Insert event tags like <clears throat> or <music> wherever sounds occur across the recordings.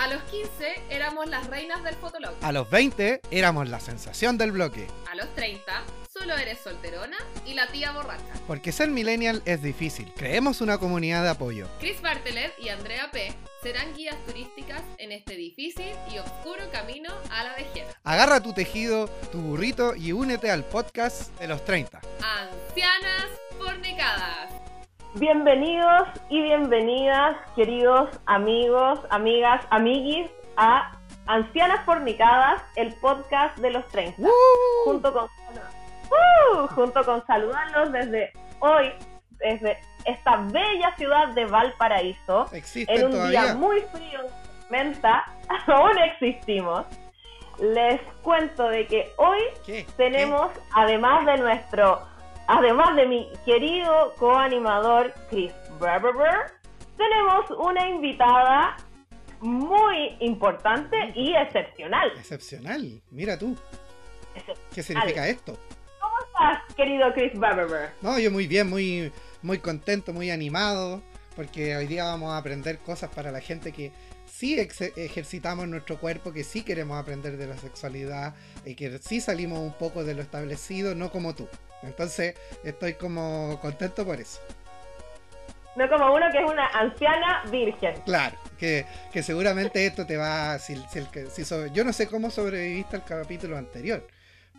A los 15 éramos las reinas del fotolog. A los 20 éramos la sensación del bloque. A los 30 solo eres solterona y la tía borracha. Porque ser millennial es difícil. Creemos una comunidad de apoyo. Chris Bartelet y Andrea P. serán guías turísticas en este difícil y oscuro camino a la vejez. Agarra tu tejido, tu burrito y únete al podcast de los 30. Ancianas fornicadas. Bienvenidos y bienvenidas, queridos amigos, amigas, amiguis, a Ancianas Fornicadas, el podcast de los 30. Junto con ¡Uh! junto con saludarlos desde hoy, desde esta bella ciudad de Valparaíso, en un día muy frío, menta, <laughs> aún existimos. Les cuento de que hoy tenemos, además de nuestro Además de mi querido coanimador Chris Berber, tenemos una invitada muy importante y excepcional. Excepcional, mira tú. ¿Qué significa esto? ¿Cómo estás, querido Chris Berber? No, yo muy bien, muy, muy contento, muy animado, porque hoy día vamos a aprender cosas para la gente que sí ejercitamos nuestro cuerpo, que sí queremos aprender de la sexualidad y que sí salimos un poco de lo establecido, no como tú. Entonces estoy como contento por eso. No como uno que es una anciana virgen. Claro, que, seguramente esto te va... Si, si, yo no sé cómo sobreviviste al capítulo anterior,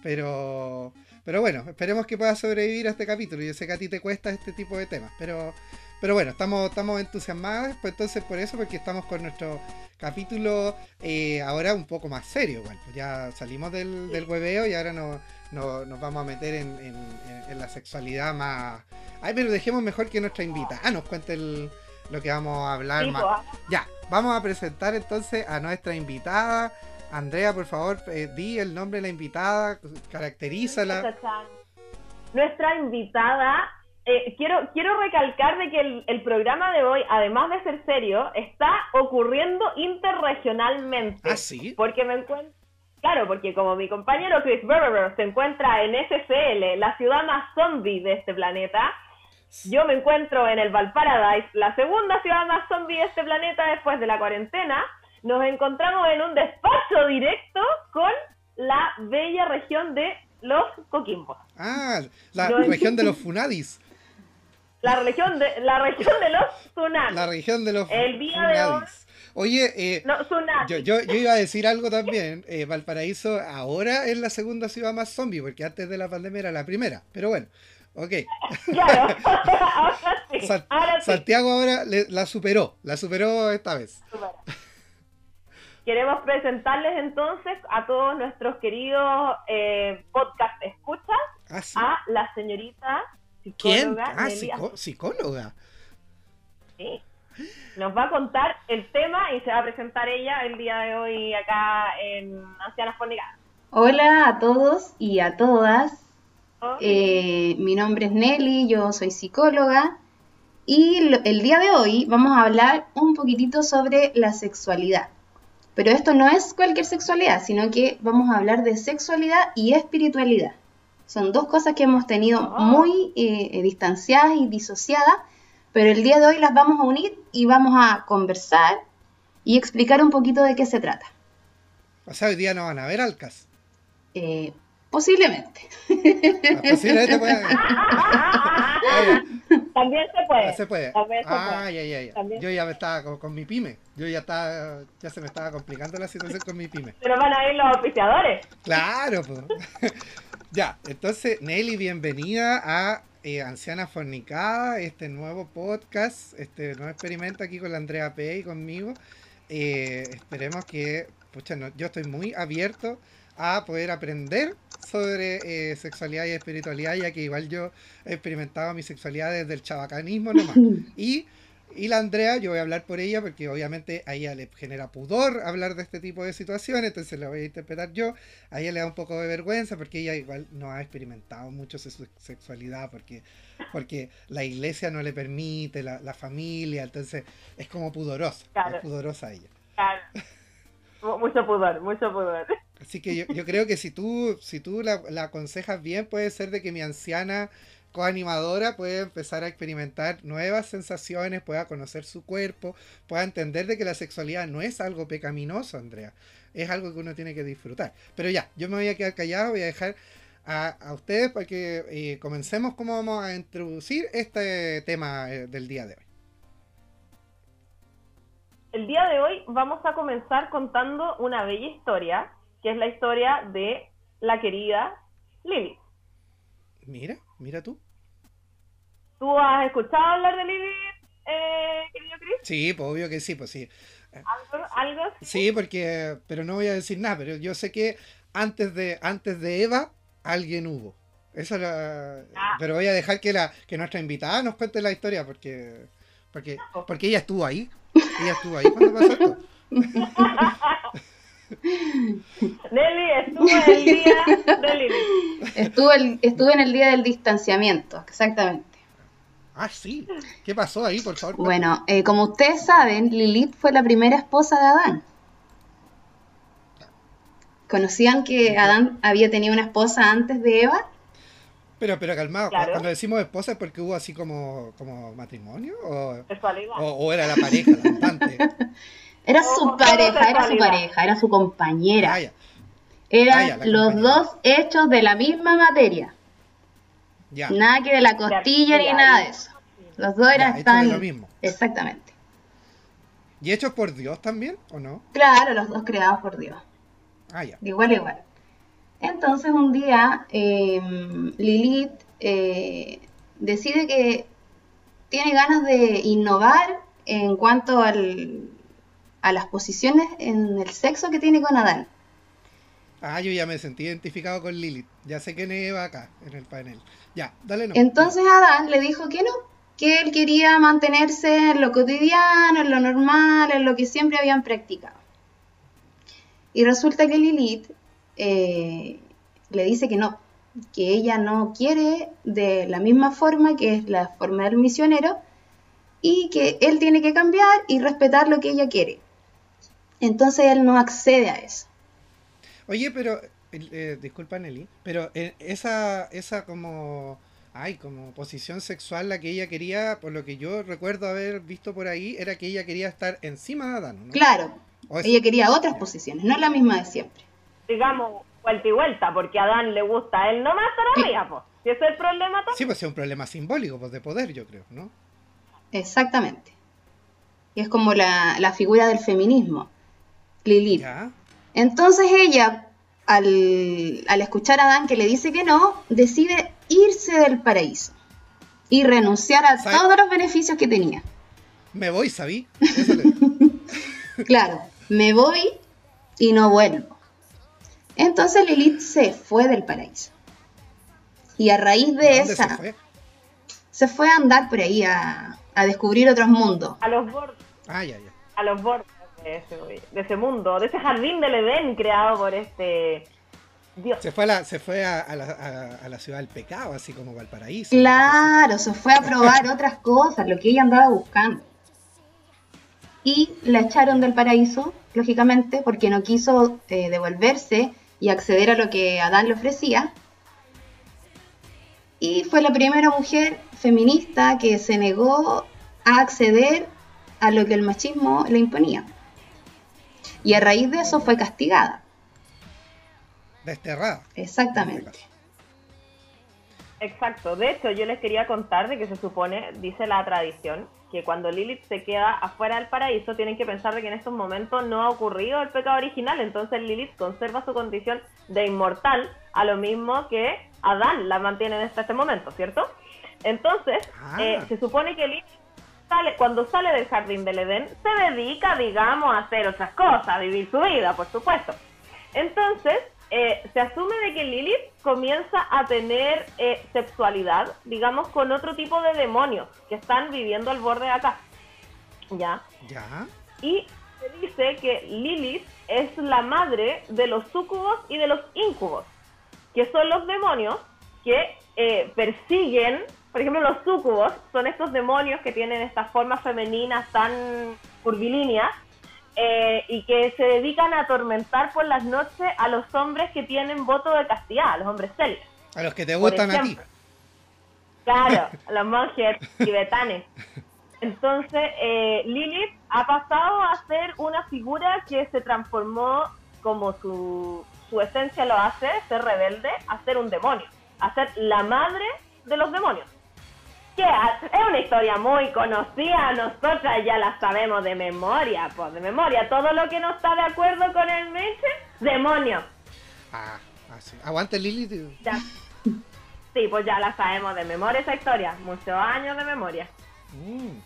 pero, pero bueno, esperemos que puedas sobrevivir a este capítulo. Yo sé que a ti te cuesta este tipo de temas, pero, pero bueno, estamos, estamos entusiasmados, pues entonces por eso, porque estamos con nuestro capítulo eh, ahora un poco más serio. Bueno, pues ya salimos del, del hueveo y ahora nos no, nos vamos a meter en, la sexualidad más. Ay, pero dejemos mejor que nuestra invita. Ah, nos cuente lo que vamos a hablar más. Pues. Ya, vamos a presentar entonces a nuestra invitada. Andrea, por favor, eh, di el nombre de la invitada, caracterízala. Nuestra invitada, eh, quiero, quiero recalcar de que el, el, programa de hoy, además de ser serio, está ocurriendo interregionalmente. Ah, sí. Porque me encuentro Claro, porque como mi compañero Chris Berber se encuentra en SCL, la ciudad más zombie de este planeta, yo me encuentro en el Valparadise, la segunda ciudad más zombie de este planeta después de la cuarentena. Nos encontramos en un despacho directo con la bella región de los Coquimbos. Ah, la región de los Funadis. La región de, la región de los Funadis. La región de los El día de hoy Oye, eh, yo, yo, iba a decir algo también. Eh, Valparaíso ahora es la segunda ciudad más zombie, porque antes de la pandemia era la primera. Pero bueno, ok. <laughs> Claro, <laughs> Santiago ahora la superó, la superó esta vez. Queremos presentarles entonces a todos nuestros queridos eh, podcast escuchas ah, a la señorita psicóloga. ¿Quién? Ah, psicóloga. Sí nos va a contar el tema y se va a presentar ella el día de hoy acá en Ancianas Fornicadas. Hola a todos y a todas. Eh, mi nombre es Nelly, yo soy psicóloga y el día de hoy vamos a hablar un poquitito sobre la sexualidad. Pero esto no es cualquier sexualidad, sino que vamos a hablar de sexualidad y espiritualidad. Son dos cosas que hemos tenido oh. muy eh, distanciadas y disociadas pero el día de hoy las vamos a unir y vamos a conversar y explicar un poquito de qué se trata. O sea, hoy día no van a ver Alcas. Eh, posiblemente. Ah, posiblemente puede. <laughs> También se puede. Se puede. ah, Ya, ya, ya. Yo ya me estaba con, mi pyme. Yo ya estaba, ya se me estaba complicando la situación con mi pyme. Pero van a ir los oficiadores. Claro, pues. <laughs> ya, entonces, Nelly, bienvenida a eh, Anciana Fornicada, este nuevo podcast, este nuevo experimento aquí con la Andrea P y conmigo. Eh, esperemos que, pucha, yo estoy muy abierto a poder aprender sobre eh, sexualidad y espiritualidad, ya que igual yo he experimentado mi sexualidad desde el chabacanismo nomás. <laughs> Y y la Andrea, yo voy a hablar por ella porque obviamente a ella le genera pudor hablar de este tipo de situaciones, entonces la voy a interpretar yo. A ella le da un poco de vergüenza porque ella igual no ha experimentado mucho su sexualidad porque, porque la iglesia no le permite, la, la familia, entonces es como pudorosa, es pudorosa ella. Claro. Mucho pudor, mucho pudor. Así que yo, yo creo que si tú, si tú la, la aconsejas bien, puede ser de que mi anciana coanimadora puede empezar a experimentar nuevas sensaciones, pueda conocer su cuerpo, pueda entender de que la sexualidad no es algo pecaminoso, Andrea. Es algo que uno tiene que disfrutar. Pero ya, yo me voy a quedar callado, voy a dejar a, ustedes para que eh, comencemos cómo vamos a introducir este tema eh, del día de hoy. El día de hoy vamos a comenzar contando una bella historia, que es la historia de la querida Lily. Mira, mira tú. ¿Tú has escuchado hablar de Lily, eh, querido Chris? Sí, pues obvio que sí, pues sí. ¿Algo? ¿Algo? Sí, porque, pero no voy a decir nada, pero yo sé que antes de, antes de Eva, alguien hubo. Eso era, ah. pero voy a dejar que la, que nuestra invitada nos cuente la historia porque, porque, porque ella estuvo ahí. Ella estuvo ahí cuando pasó esto. <laughs> Nelly estuvo en el día de Lilith. Estuve, en el día del distanciamiento, exactamente. Ah, sí. ¿Qué pasó ahí, por favor? Bueno, eh, como ustedes saben, Lilith fue la primera esposa de Adán. ¿Conocían que Adán había tenido una esposa antes de Eva? Pero, pero calmado, cuando decimos esposa es porque hubo así como, como matrimonio o, o, era la pareja, la <laughs> Era su pareja, era su pareja, era su compañera. Ah, Eran ah, los dos hechos de la misma materia. Nada que de la costilla ni nada de eso. Los dos eran tan... lo mismo. Exactamente. ¿Y hechos por Dios también o no? Claro, los dos creados por Dios. Ah, ya. igual, igual. Entonces un día em, Lilith eh, decide que tiene ganas de innovar en cuanto al, a las posiciones en el sexo que tiene con Adán. Ah, yo ya me sentí identificado con Lilith. Ya sé que ne va acá, en el panel. Ya, dale no. Entonces Adán le dijo que no, que él quería mantenerse en lo cotidiano, en lo normal, en lo que siempre habían practicado. Y resulta que Lilith eh, le dice que no, que ella no quiere de la misma forma que es la forma del misionero y que él tiene que cambiar y respetar lo que ella quiere. Entonces él no accede a eso. Oye, pero, eh, disculpa Nelly, pero eh, esa, esa como, ay, como posición sexual la que ella quería, por lo que yo recuerdo haber visto por ahí, era que ella quería estar encima de Adán, ¿no? Claro, ella quería otras posiciones, no la misma de siempre. Digamos, vuelta y vuelta, porque a Adán le gusta a él nomás todavía, pues. Si ese es el problema Sí, pues es un problema simbólico, pues de poder, yo creo, ¿no? Exactamente. Y es como la, figura del feminismo, Lilith. Entonces ella, al, al escuchar a Adán que le dice que no, decide irse del paraíso y renunciar a todos los beneficios que tenía. Me voy, ¿sabí? <laughs> claro, me voy y no vuelvo. Entonces Lilith se fue del paraíso. Y a raíz de esa... Se fue? se fue? a andar por ahí a, descubrir otros mundos. A los bordes. Ah, ya, A los bordes de ese, mundo, de ese jardín del Edén creado por este... Dios. Se fue, a la, se fue a, la, ciudad del pecado, así como Valparaíso. Claro, se fue a probar otras cosas, lo que ella andaba buscando. Y la echaron del paraíso, lógicamente, porque no quiso eh, devolverse y acceder a lo que Adán le ofrecía. Y fue la primera mujer feminista que se negó a acceder a lo que el machismo le imponía. Y a raíz de eso fue castigada. Desterrada. Exactamente. Exacto. De hecho, yo les quería contar de que se supone, dice la tradición, que cuando Lilith se queda afuera del paraíso, tienen que pensar de que en estos momentos no ha ocurrido el pecado original, entonces Lilith conserva su condición de inmortal, a lo mismo que Adán la mantiene hasta este momento, ¿cierto? Entonces, ah. eh, se supone que Lilith sale, cuando sale del jardín del Edén, se dedica, digamos, a hacer otras cosas, a vivir su vida, por supuesto. Entonces, eh, se asume de que Lilith comienza a tener eh, sexualidad, digamos, con otro tipo de demonios que están viviendo al borde de acá. ¿Ya? ¿Ya? Y se dice que Lilith es la madre de los sucubos y de los incubos, que son los demonios que eh, persiguen, por ejemplo, los sucubos son estos demonios que tienen estas formas femeninas tan curvilíneas eh, y que se dedican a atormentar por las noches a los hombres que tienen voto de castidad, a los hombres célibes. A los que te gustan a ti. Claro, <laughs> los monjes tibetanes. Entonces, eh, Lilith ha pasado a ser una figura que se transformó como su, su esencia lo hace, ser rebelde, a ser un demonio, a ser la madre de los demonios. Que es una historia muy conocida, nosotras ya la sabemos de memoria, pues de memoria. Todo lo que no está de acuerdo con el Meche, demonio. Ah, así. Aguante Lilith. Ya. Sí, pues ya la sabemos de memoria esa historia. Muchos años de memoria. Mm.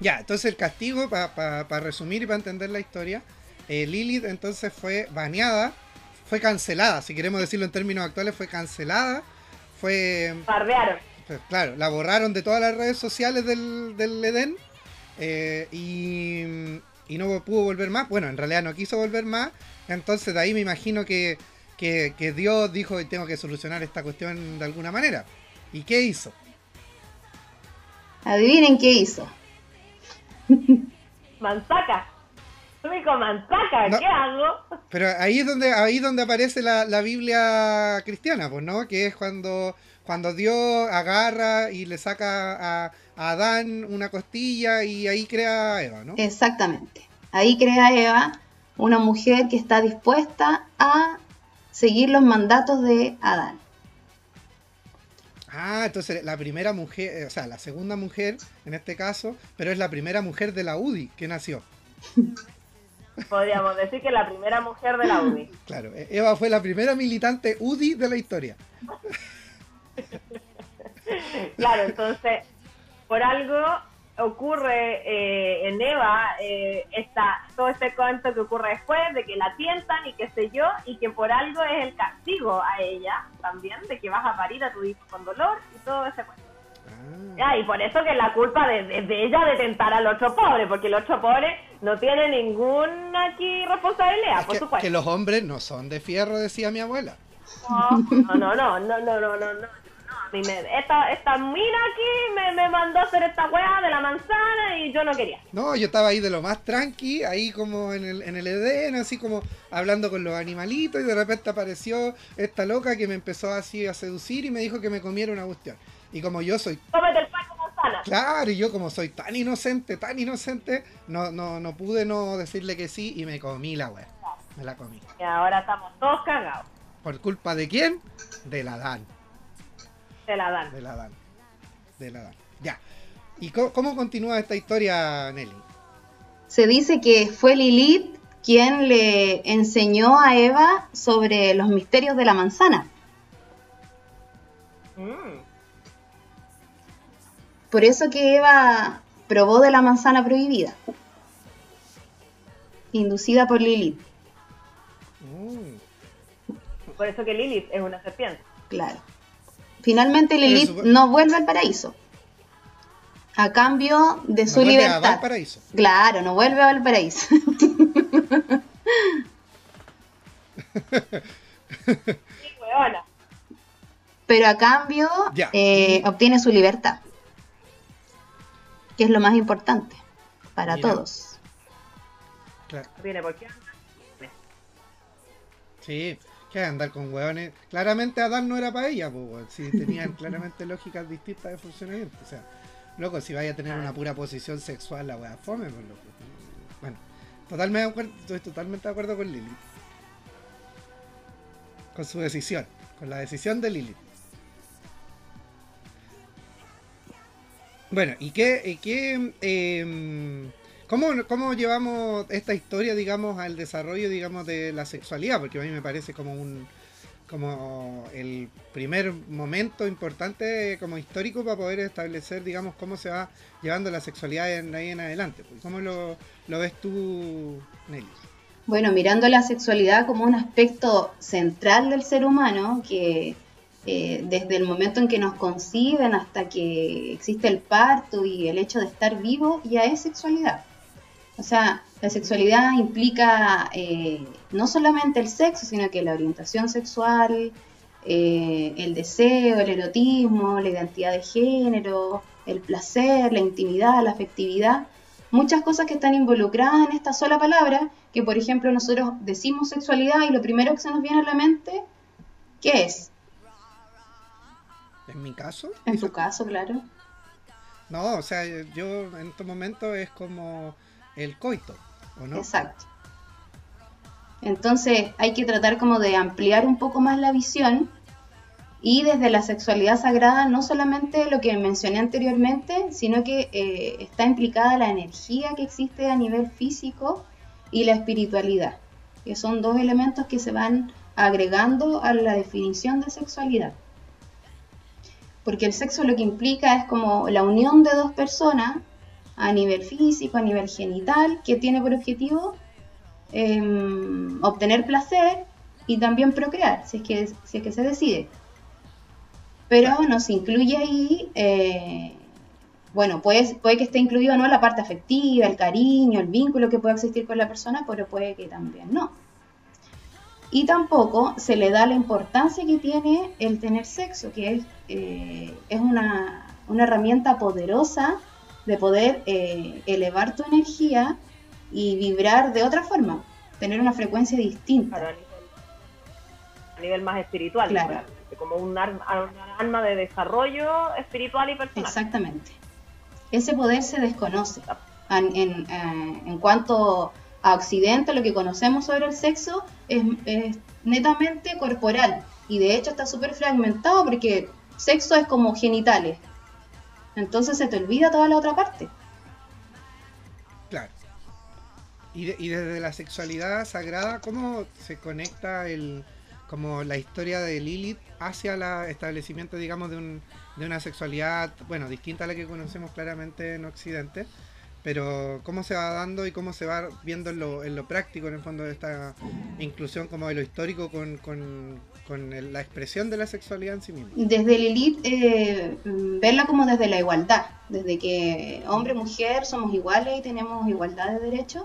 Ya, entonces el castigo, para resumir y para entender la historia, eh, Lilith entonces fue baneada, fue cancelada, si queremos decirlo en términos actuales, fue cancelada, fue... Bardearon. Claro, la borraron de todas las redes sociales del, del Edén eh, y, y no pudo volver más. Bueno, en realidad no quiso volver más, entonces de ahí me imagino que que, Dios dijo que tengo que solucionar esta cuestión de alguna manera. ¿Y qué hizo? Adivinen qué hizo. <laughs> Manzaca. Manzaca, ¿qué hago? Pero ahí es donde, ahí donde aparece la, la, Biblia cristiana, pues, ¿no? Que es cuando, cuando Dios agarra y le saca a, a Adán una costilla y ahí crea a Eva, ¿no? Exactamente. Ahí crea a Eva, una mujer que está dispuesta a seguir los mandatos de Adán. Ah, entonces la primera mujer, eh, o sea, la segunda mujer en este caso, pero es la primera mujer de la UDI que nació. <laughs> Podríamos decir que la primera mujer de la UDI. Claro, e-, Eva fue la primera militante UDI de la historia. <laughs> <laughs> claro, entonces, por algo ocurre eh, en Eva eh, todo este cuento que ocurre después de que la tientan y qué sé yo y que por algo es el castigo a ella también de que vas a parir a tu hijo con dolor y todo ese cuento. Ah. y por eso que la culpa de, de, ella de tentar al otro pobre porque el otro pobre no tiene ninguna aquí responsabilidad por que, que los hombres no son de fierro decía mi abuela. No no no no no no no, no esta, esta mina aquí me, mandó a hacer esta weá de la manzana y yo no quería. No, yo estaba ahí de lo más tranqui, ahí como en el, en el Edén, así como hablando con los animalitos y de repente apareció esta loca que me empezó así a seducir y me dijo que me comiera una cuestión. Y como yo soy... Cómete el pan con manzana. Claro, y yo como soy tan inocente, tan inocente, no, no, no pude no decirle que sí y me comí la weá. Me la comí. Y ahora estamos todos cagados. ¿Por culpa de quién? De la Dan. De la Dan. De la Dan. De la Dan. Ya. ¿Y cómo, continúa esta historia, Nelly? Se dice que fue Lilith quien le enseñó a Eva sobre los misterios de la manzana. Mm. Por eso que Eva probó de la manzana prohibida. Inducida por Lilith. Mm. Por eso que Lilith es una serpiente. Claro. Finalmente Lilith no vuelve al paraíso. A cambio de su libertad. Claro, no vuelve al paraíso. Pero a cambio eh, obtiene su libertad. Que es lo más importante para todos. Claro. por Sí, andar con hueones. Claramente Adán no era para ella, pues, si tenían <laughs> claramente lógicas distintas de funcionamiento. O sea, loco, si vaya a tener una pura posición sexual, la wea fome, pues loco. Bueno, totalmente estoy totalmente de acuerdo con Lili. Con su decisión, con la decisión de Lili. Bueno, ¿y qué, y qué eh, ¿Cómo, ¿Cómo llevamos esta historia, digamos, al desarrollo, digamos, de la sexualidad? Porque a mí me parece como un como el primer momento importante como histórico para poder establecer, digamos, cómo se va llevando la sexualidad en ahí en adelante. Pues, ¿Cómo lo, lo ves tú, Nelly? Bueno, mirando la sexualidad como un aspecto central del ser humano, que eh, desde el momento en que nos conciben hasta que existe el parto y el hecho de estar vivo, ya es sexualidad. O sea, la sexualidad implica eh, no solamente el sexo, sino que la orientación sexual, eh, el deseo, el erotismo, la identidad de género, el placer, la intimidad, la afectividad, muchas cosas que están involucradas en esta sola palabra, que por ejemplo nosotros decimos sexualidad y lo primero que se nos viene a la mente, ¿qué es? ¿En mi caso? En tu caso, claro. No, o sea, yo en estos momentos es como el coito, ¿o no? Exacto. Entonces hay que tratar como de ampliar un poco más la visión y desde la sexualidad sagrada no solamente lo que mencioné anteriormente, sino que eh, está implicada la energía que existe a nivel físico y la espiritualidad, que son dos elementos que se van agregando a la definición de sexualidad. Porque el sexo lo que implica es como la unión de dos personas a nivel físico, a nivel genital, que tiene por objetivo em, obtener placer y también procrear, si es que, si es que se decide. Pero nos incluye ahí, eh, bueno, puede, puede que esté incluido no la parte afectiva, el cariño, el vínculo que pueda existir con la persona, pero puede que también no. Y tampoco se le da la importancia que tiene el tener sexo, que es, eh, es una, una, herramienta poderosa de poder eh, elevar tu energía y vibrar de otra forma, tener una frecuencia distinta. a, nivel, más espiritual, claro. como un arma, arma de desarrollo espiritual y personal. Exactamente. Ese poder se desconoce. En, en, eh, en cuanto a Occidente lo que conocemos sobre el sexo es, netamente corporal y de hecho está súper fragmentado porque sexo es como genitales. Entonces se te olvida toda la otra parte. Claro. Y, y desde la sexualidad sagrada, ¿cómo se conecta el como la historia de Lilith hacia el establecimiento, digamos, de, un, de una sexualidad, bueno, distinta a la que conocemos claramente en Occidente? pero cómo se va dando y cómo se va viendo en lo, en lo práctico, en el fondo, de esta inclusión como de lo histórico con, con, con la expresión de la sexualidad en sí misma. Desde Lilith, eh, verla como desde la igualdad, desde que hombre mujer somos iguales y tenemos igualdad de derechos.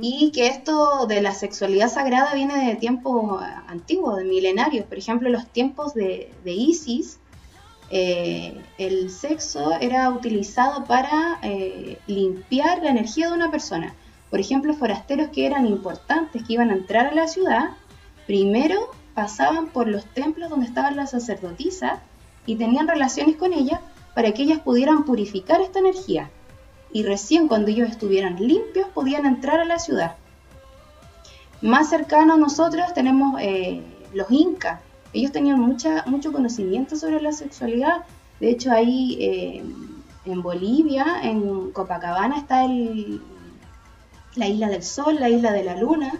Y que esto de la sexualidad sagrada viene de tiempos antiguos, de milenarios. Por ejemplo, los tiempos de, de Isis, eh, el sexo era utilizado para eh, limpiar la energía de una persona. Por ejemplo, forasteros que eran importantes, que iban a entrar a la ciudad, primero pasaban por los templos donde estaban las sacerdotisas y tenían relaciones con ellas para que ellas pudieran purificar esta energía. Y recién cuando ellos estuvieran limpios podían entrar a la ciudad. Más cercano a nosotros tenemos eh, los incas, ellos tenían mucha, mucho conocimiento sobre la sexualidad. De hecho, ahí eh, en Bolivia, en Copacabana, está la isla del sol, la isla de la luna,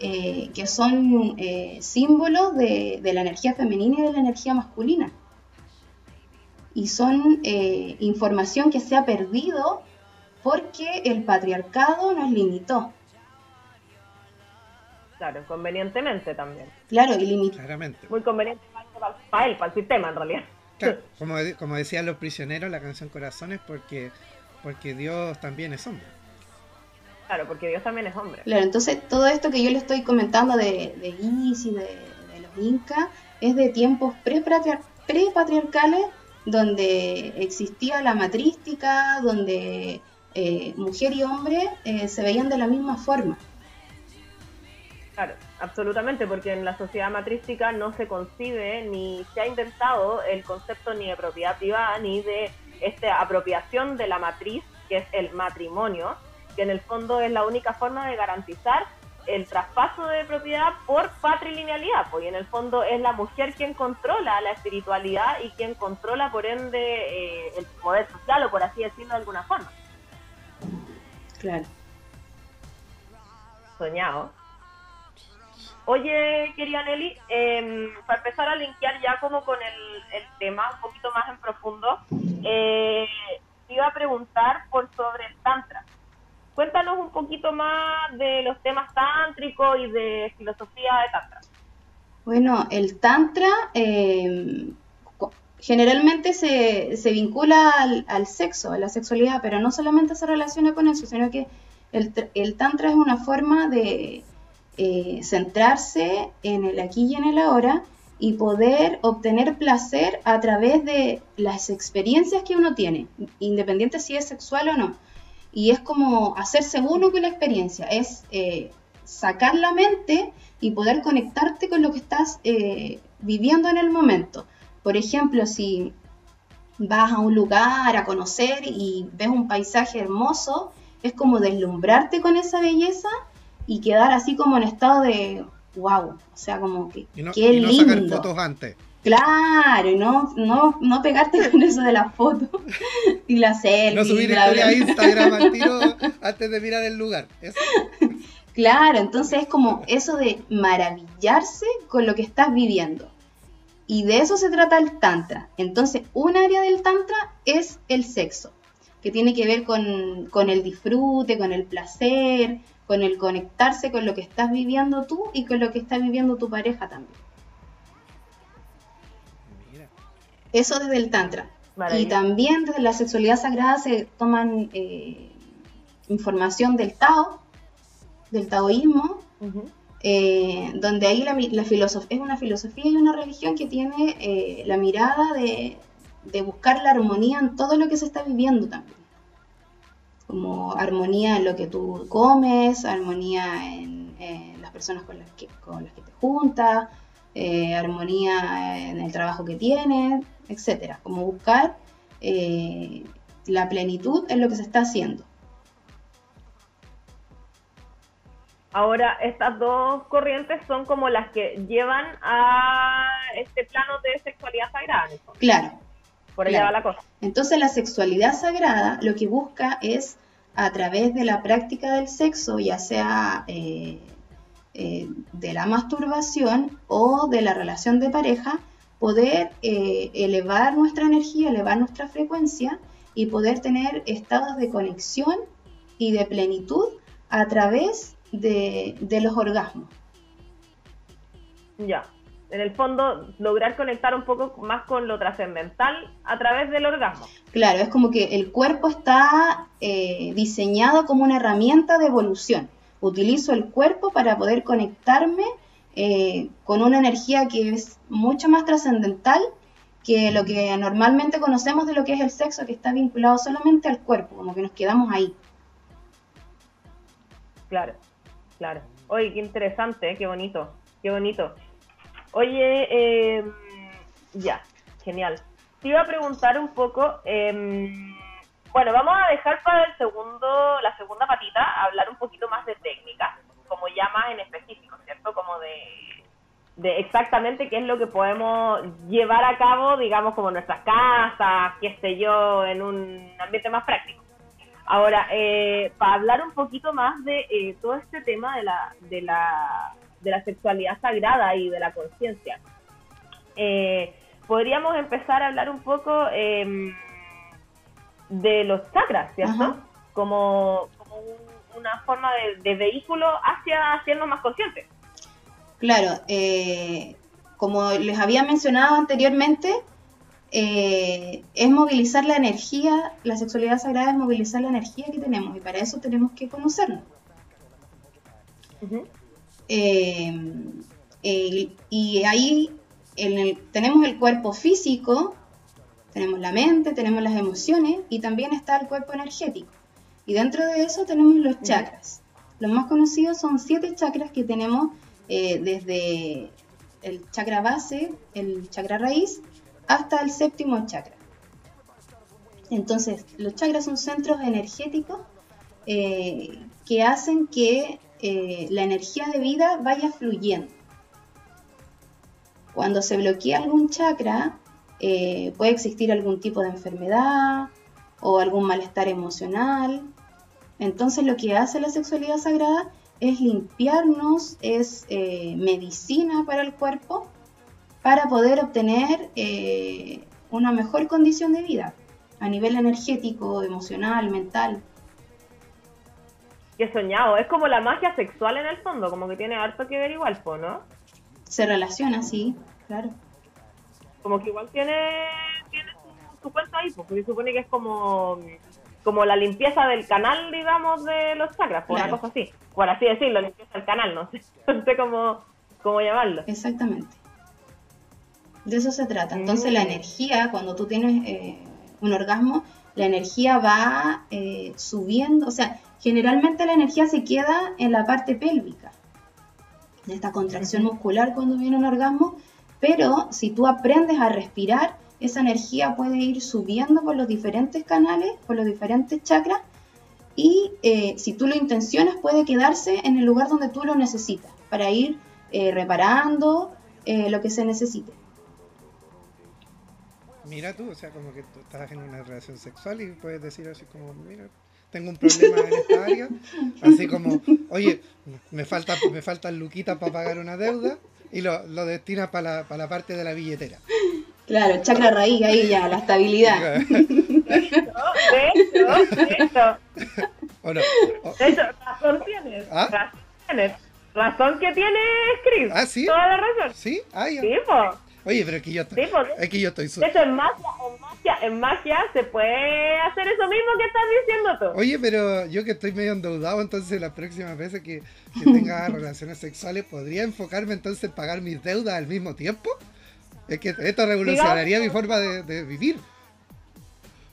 eh, que son eh, símbolos de, de, la energía femenina y de la energía masculina. Y son información que se ha perdido porque el patriarcado nos limitó. Claro, convenientemente también. Claro, ilimitado. Claramente. Muy conveniente para él, para el sistema en realidad. Claro, <laughs> como, como decían los prisioneros, la canción Corazones, porque, porque Dios también es hombre. Claro, porque Dios también es hombre. Claro, entonces todo esto que yo le estoy comentando de, de Isis, de, de los incas, es de tiempos pre-patriarcales, donde existía la matrística, donde eh, mujer y hombre eh, se veían de la misma forma. Claro, absolutamente, porque en la sociedad matrística no se concibe ni se ha inventado el concepto ni de propiedad privada ni de esta apropiación de la matriz, que es el matrimonio, que en el fondo es la única forma de garantizar el traspaso de propiedad por patrilinealidad, porque en el fondo es la mujer quien controla la espiritualidad y quien controla por ende eh, el poder social, o por así decirlo de alguna forma. Claro. Soñado. Oye, querida Nelly, eh, para empezar a linkear ya como con el, el tema un poquito más en profundo, eh, iba a preguntar por sobre el Tantra. Cuéntanos un poquito más de los temas tántricos y de filosofía de Tantra. Bueno, el Tantra eh, generalmente se, se vincula al, al, sexo, a la sexualidad, pero no solamente se relaciona con eso, sino que el, el Tantra es una forma de eh, centrarse en el aquí y en el ahora y poder obtener placer a través de las experiencias que uno tiene, independiente si es sexual o no. Y es como hacerse uno con la experiencia, es eh, sacar la mente y poder conectarte con lo que estás eh, viviendo en el momento. Por ejemplo, si vas a un lugar a conocer y ves un paisaje hermoso, es como deslumbrarte con esa belleza y quedar así como en estado de wow, o sea, como que Y no, qué y no lindo. sacar fotos antes. Claro, y no, no, no pegarte con eso de la foto y la selfie. No subir bla, historia bla, a. Instagram al tiro <laughs> antes de mirar el lugar. Eso. Claro, entonces es como eso de maravillarse con lo que estás viviendo. Y de eso se trata el Tantra. Entonces, un área del Tantra es el sexo, que tiene que ver con, con el disfrute, con el placer, con el conectarse con lo que estás viviendo tú y con lo que está viviendo tu pareja también. Eso desde el Tantra. Y también desde la sexualidad sagrada se toman eh, información del Tao, del taoísmo, eh, donde ahí la, la es una filosofía y una religión que tiene eh, la mirada de, de buscar la armonía en todo lo que se está viviendo también. Como armonía en lo que tú comes, armonía en, en las personas con las que, con las que te juntas, armonía en el trabajo que tienes, etcétera. Como buscar eh, la plenitud en lo que se está haciendo. Ahora, estas dos corrientes son como las que llevan a este plano de sexualidad sagrada. ¿no? Claro, Por allá Claro. va la cosa. Entonces la sexualidad sagrada lo que busca es a través de la práctica del sexo, ya sea eh, eh, de la masturbación o de la relación de pareja, poder eh, elevar nuestra energía, elevar nuestra frecuencia y poder tener estados de conexión y de plenitud a través de, de los orgasmos. Ya. En el fondo, lograr conectar un poco más con lo trascendental a través del orgasmo. Claro, es como que el cuerpo está eh, diseñado como una herramienta de evolución. Utilizo el cuerpo para poder conectarme eh, con una energía que es mucho más trascendental que lo que normalmente conocemos de lo que es el sexo, que está vinculado solamente al cuerpo, como que nos quedamos ahí. Claro, claro. Oye, qué interesante, ¿eh? qué bonito, qué bonito. Oye, eh, ya, genial. Te iba a preguntar un poco, eh, bueno, vamos a dejar para el segundo, la segunda patita, hablar un poquito más de técnica, como ya más en específico, ¿cierto? Como de, de exactamente qué es lo que podemos llevar a cabo, digamos, como nuestras casas, qué sé yo, en un ambiente más práctico. Ahora, eh, para hablar un poquito más de eh, todo este tema de la, de, la, de la sexualidad sagrada y de la conciencia, eh, podríamos empezar a hablar un poco eh, de los chakras, ¿cierto? Ajá. Como, como un- una forma de, de vehículo hacia hacernos más conscientes. Claro, eh, como les había mencionado anteriormente, eh, es movilizar la energía, la sexualidad sagrada es movilizar la energía que tenemos y para eso tenemos que conocernos. Eh, eh, y ahí en el- tenemos el cuerpo físico, tenemos la mente, tenemos las emociones y también está el cuerpo energético. Y dentro de eso tenemos los chakras. Los más conocidos son siete chakras que tenemos eh, desde el chakra base, el chakra raíz, hasta el séptimo chakra. Entonces, los chakras son centros energéticos eh, que hacen que eh, la energía de vida vaya fluyendo. Cuando se bloquea algún chakra, eh, puede existir algún tipo de enfermedad o algún malestar emocional. Entonces lo que hace la sexualidad sagrada es limpiarnos, es eh, medicina para el cuerpo para poder obtener eh, una mejor condición de vida a nivel energético, emocional, mental. Qué soñado. Es como la magia sexual en el fondo, como que tiene harto que ver igual, ¿no? Se relaciona, sí, claro. como que igual tiene, tiene su, su cuento ahí, porque supone que es como, como la limpieza del canal, digamos, de los chakras, por Claro. una cosa así. Por así decirlo, limpieza del canal, no sé, <laughs> no sé cómo, cómo llamarlo. Exactamente. De eso se trata. Entonces Mm. la energía, cuando tú tienes eh, un orgasmo, la energía va eh, subiendo, o sea, generalmente la energía se queda en la parte pélvica. En esta contracción muscular cuando viene un orgasmo, Pero si tú aprendes a respirar, esa energía puede ir subiendo por los diferentes canales, por los diferentes chakras, y eh, si tú lo intencionas puede quedarse en el lugar donde tú lo necesitas, para ir eh, reparando eh, lo que se necesite. Mira tú, o sea, como que tú estás en una relación sexual y puedes decir así como, mira, tengo un problema en esta área, así como, oye, me falta, me faltan luquitas para pagar una deuda y lo, lo destinas para la, para la parte de la billetera. Claro, chakra raíz ahí ya, la estabilidad. De hecho, de hecho, ¿O no? De hecho, razón tienes. ¿Ah? Razón tienes. Razón que tiene Chris. ¿Ah, sí? Toda la razón. ¿Sí? Ah, ya. Sí, po. Oye, pero que yo estoy, Sí, po. es que yo estoy su- De hecho, en magia, en magia, en magia se puede hacer eso mismo que estás diciendo tú. Oye, pero yo que estoy medio endeudado, entonces las próximas veces que, que tenga <laughs> relaciones sexuales, ¿podría enfocarme entonces en pagar mis deudas al mismo tiempo? Es que esto revolucionaría mi forma de, de vivir.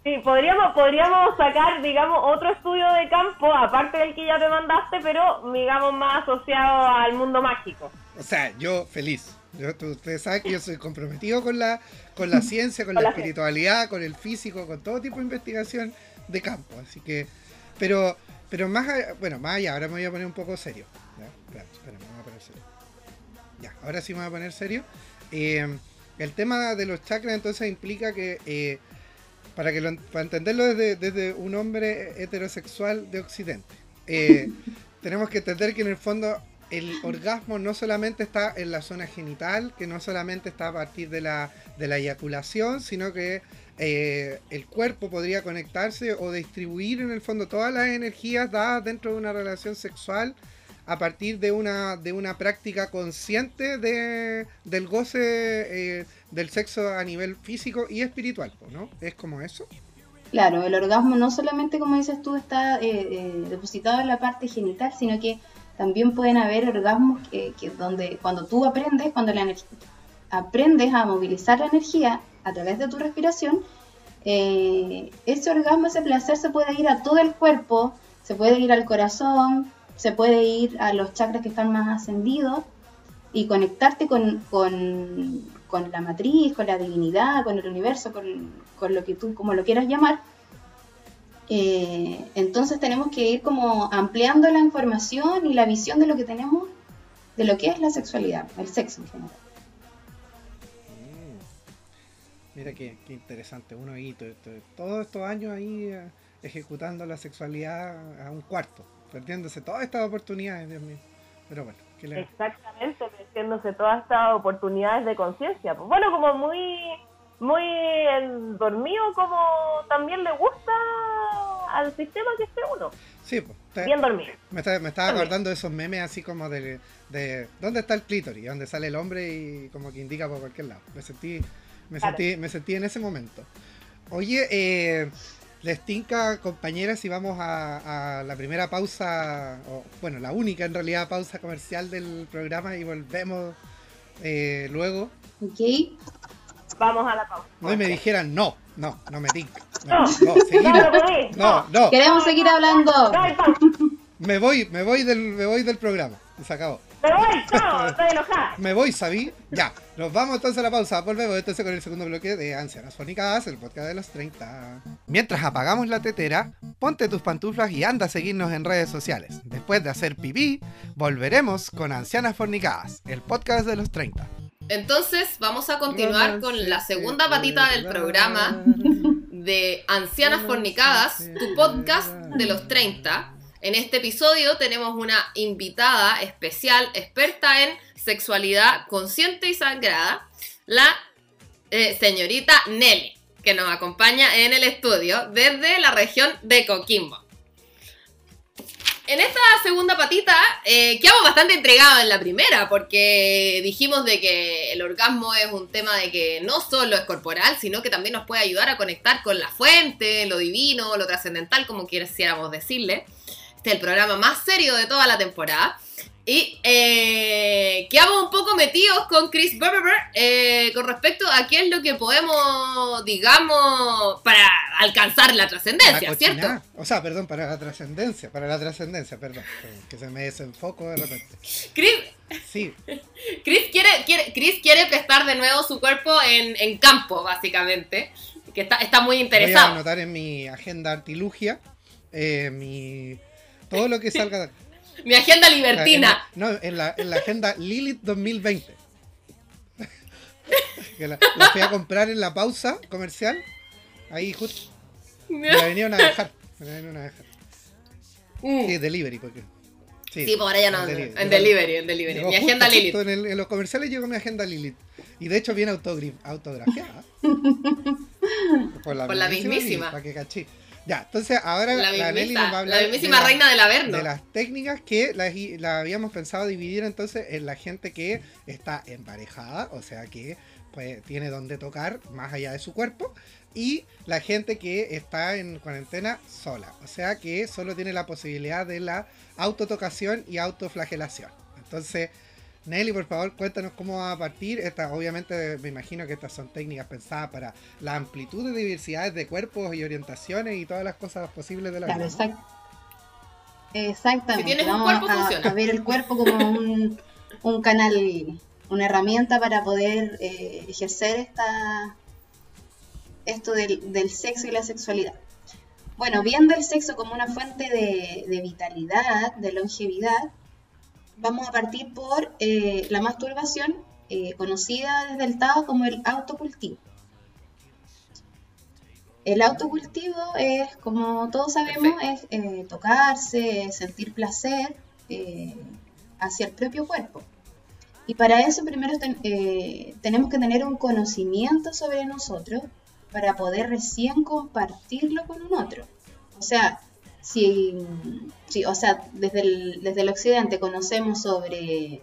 Sí, podríamos, podríamos sacar, digamos, otro estudio de campo, aparte del que ya te mandaste, pero, digamos, más asociado al mundo mágico. O sea, yo feliz. Yo, ustedes saben que yo soy comprometido con la, con la ciencia, con Con la la espiritualidad, con el físico, con todo tipo de investigación de campo. Así que, pero, pero más, allá- bueno, más allá, ahora me voy a poner un poco serio. ¿ya? Espera, espera, me voy a poner serio. Ya, ahora sí me voy a poner serio. Eh, el tema de los chakras entonces implica que, eh, para, que lo- para entenderlo desde, desde un hombre heterosexual de Occidente, eh, <laughs> tenemos que entender que en el fondo el orgasmo no solamente está en la zona genital, que no solamente está a partir de la, de la eyaculación, sino que eh, el cuerpo podría conectarse o distribuir en el fondo todas las energías dadas dentro de una relación sexual a partir de una, de una práctica consciente de, del goce eh, del sexo a nivel físico y espiritual, ¿no? ¿Es como eso? Claro, el orgasmo no solamente, como dices tú, está eh, eh, depositado en la parte genital, sino que también pueden haber orgasmos que, donde cuando tú aprendes, cuando la aprendes a movilizar la energía a través de tu respiración, eh, ese orgasmo, ese placer se puede ir a todo el cuerpo, se puede ir al corazón, se puede ir a los chakras que están más ascendidos y conectarte con, con, la matriz, con la divinidad, con el universo, con, con lo que tú, como lo quieras llamar. Eh, entonces tenemos que ir como ampliando la información y la visión de lo que tenemos, de lo que es la sexualidad, el sexo en general. Mira qué, interesante, uno ahí, to- to- todos estos años ahí eh, ejecutando la sexualidad a un cuarto, perdiéndose todas estas oportunidades, Dios mío. Pero bueno, ¿qué le- Exactamente, metiéndose todas estas oportunidades de conciencia. Pues bueno, como muy, muy dormido, como también le gusta al sistema que esté uno. Sí, pues, te- Bien dormido. me, está- me estaba acordando de esos memes así como de, de ¿dónde está el clítoris? Donde sale el hombre y como que indica por cualquier lado. Me sentí, me Claro. sentí, me sentí en ese momento. Oye, eh, les tinca, compañeras, si vamos a, a la primera pausa, o bueno, la única en realidad pausa comercial del programa y volvemos eh, luego. ¿Ok? Vamos a la pausa. No y me dijeran no, no, no me tinca. No. No, no, seguimos. No, no Queremos seguir hablando. Me voy, me voy del, me voy del programa. Y se acabó. Me voy, no, <laughs> estoy enojada. Me voy, ¿sabí? Ya, nos vamos entonces a la pausa. Volvemos entonces con el segundo bloque de Ancianas Fónicas, el podcast de los 30. Mientras apagamos la tetera, ponte tus pantuflas y anda a seguirnos en redes sociales. Después de hacer pipí, volveremos con Ancianas Fornicadas, el podcast de los 30. Entonces vamos a continuar con la segunda patita del programa de Ancianas Fornicadas, tu podcast de los 30. En este episodio tenemos una invitada especial, experta en sexualidad consciente y sagrada, la eh, señorita Nelly, que nos acompaña en el estudio desde la región de Coquimbo. En esta segunda patita eh, quedamos bastante entregados en la primera, porque dijimos de que el orgasmo es un tema de que no solo es corporal, sino que también nos puede ayudar a conectar con la fuente, lo divino, lo trascendental, como quisiéramos decirle. Este es el programa más serio de toda la temporada. Y eh, quedamos un poco metidos con Chris Berber eh, con respecto a qué es lo que podemos, digamos, para alcanzar la trascendencia, ¿cierto? O sea, perdón, para la trascendencia, para la trascendencia, perdón, que se me desenfoco de repente. Chris, sí. Chris quiere, quiere, Chris quiere prestar de nuevo su cuerpo en, en campo, básicamente, que está, está muy interesado. Voy a anotar en mi agenda artilugia, eh, mi, todo lo que salga de <laughs> mi agenda libertina. no, en la, en la agenda Lilith 2020. <laughs> que la, fui a comprar en la pausa comercial. Ahí justo. Me la vinieron a dejar. Me la vinieron a dejar. Mm. Sí, delivery, porque. Sí, sí por ahora ya no. En delivery, en delivery. mi agenda Lilith. En, en, los comerciales llegó mi agenda Lilith. Y de hecho viene autografiada. <laughs> por la, por mismísima. para que cachí. Ya, entonces ahora la, la Nelly nos va a hablar la mismísima de reina del Averno. De las técnicas que la, habíamos pensado dividir entonces en la gente que está emparejada, o sea que pues, tiene donde tocar más allá de su cuerpo, y la gente que está en cuarentena sola, o sea que solo tiene la posibilidad de la autotocación y autoflagelación. Entonces, Nelly, por favor, cuéntanos cómo va a partir. Esta, obviamente, me imagino que estas son técnicas pensadas para la amplitud de diversidades de cuerpos y orientaciones y todas las cosas posibles de la vida. Exactamente. Vamos a, ver el cuerpo como un, canal, una herramienta para poder eh, ejercer esta, esto del, sexo y la sexualidad. Bueno, viendo el sexo como una fuente de vitalidad, de longevidad, vamos a partir por eh, la masturbación, eh, conocida desde el Tao como el autocultivo. El autocultivo es, como todos sabemos, es eh, tocarse, sentir placer hacia el propio cuerpo. Y para eso primero tenemos que tener un conocimiento sobre nosotros para poder recién compartirlo con un otro. O sea, si, o sea, desde el, desde el occidente conocemos sobre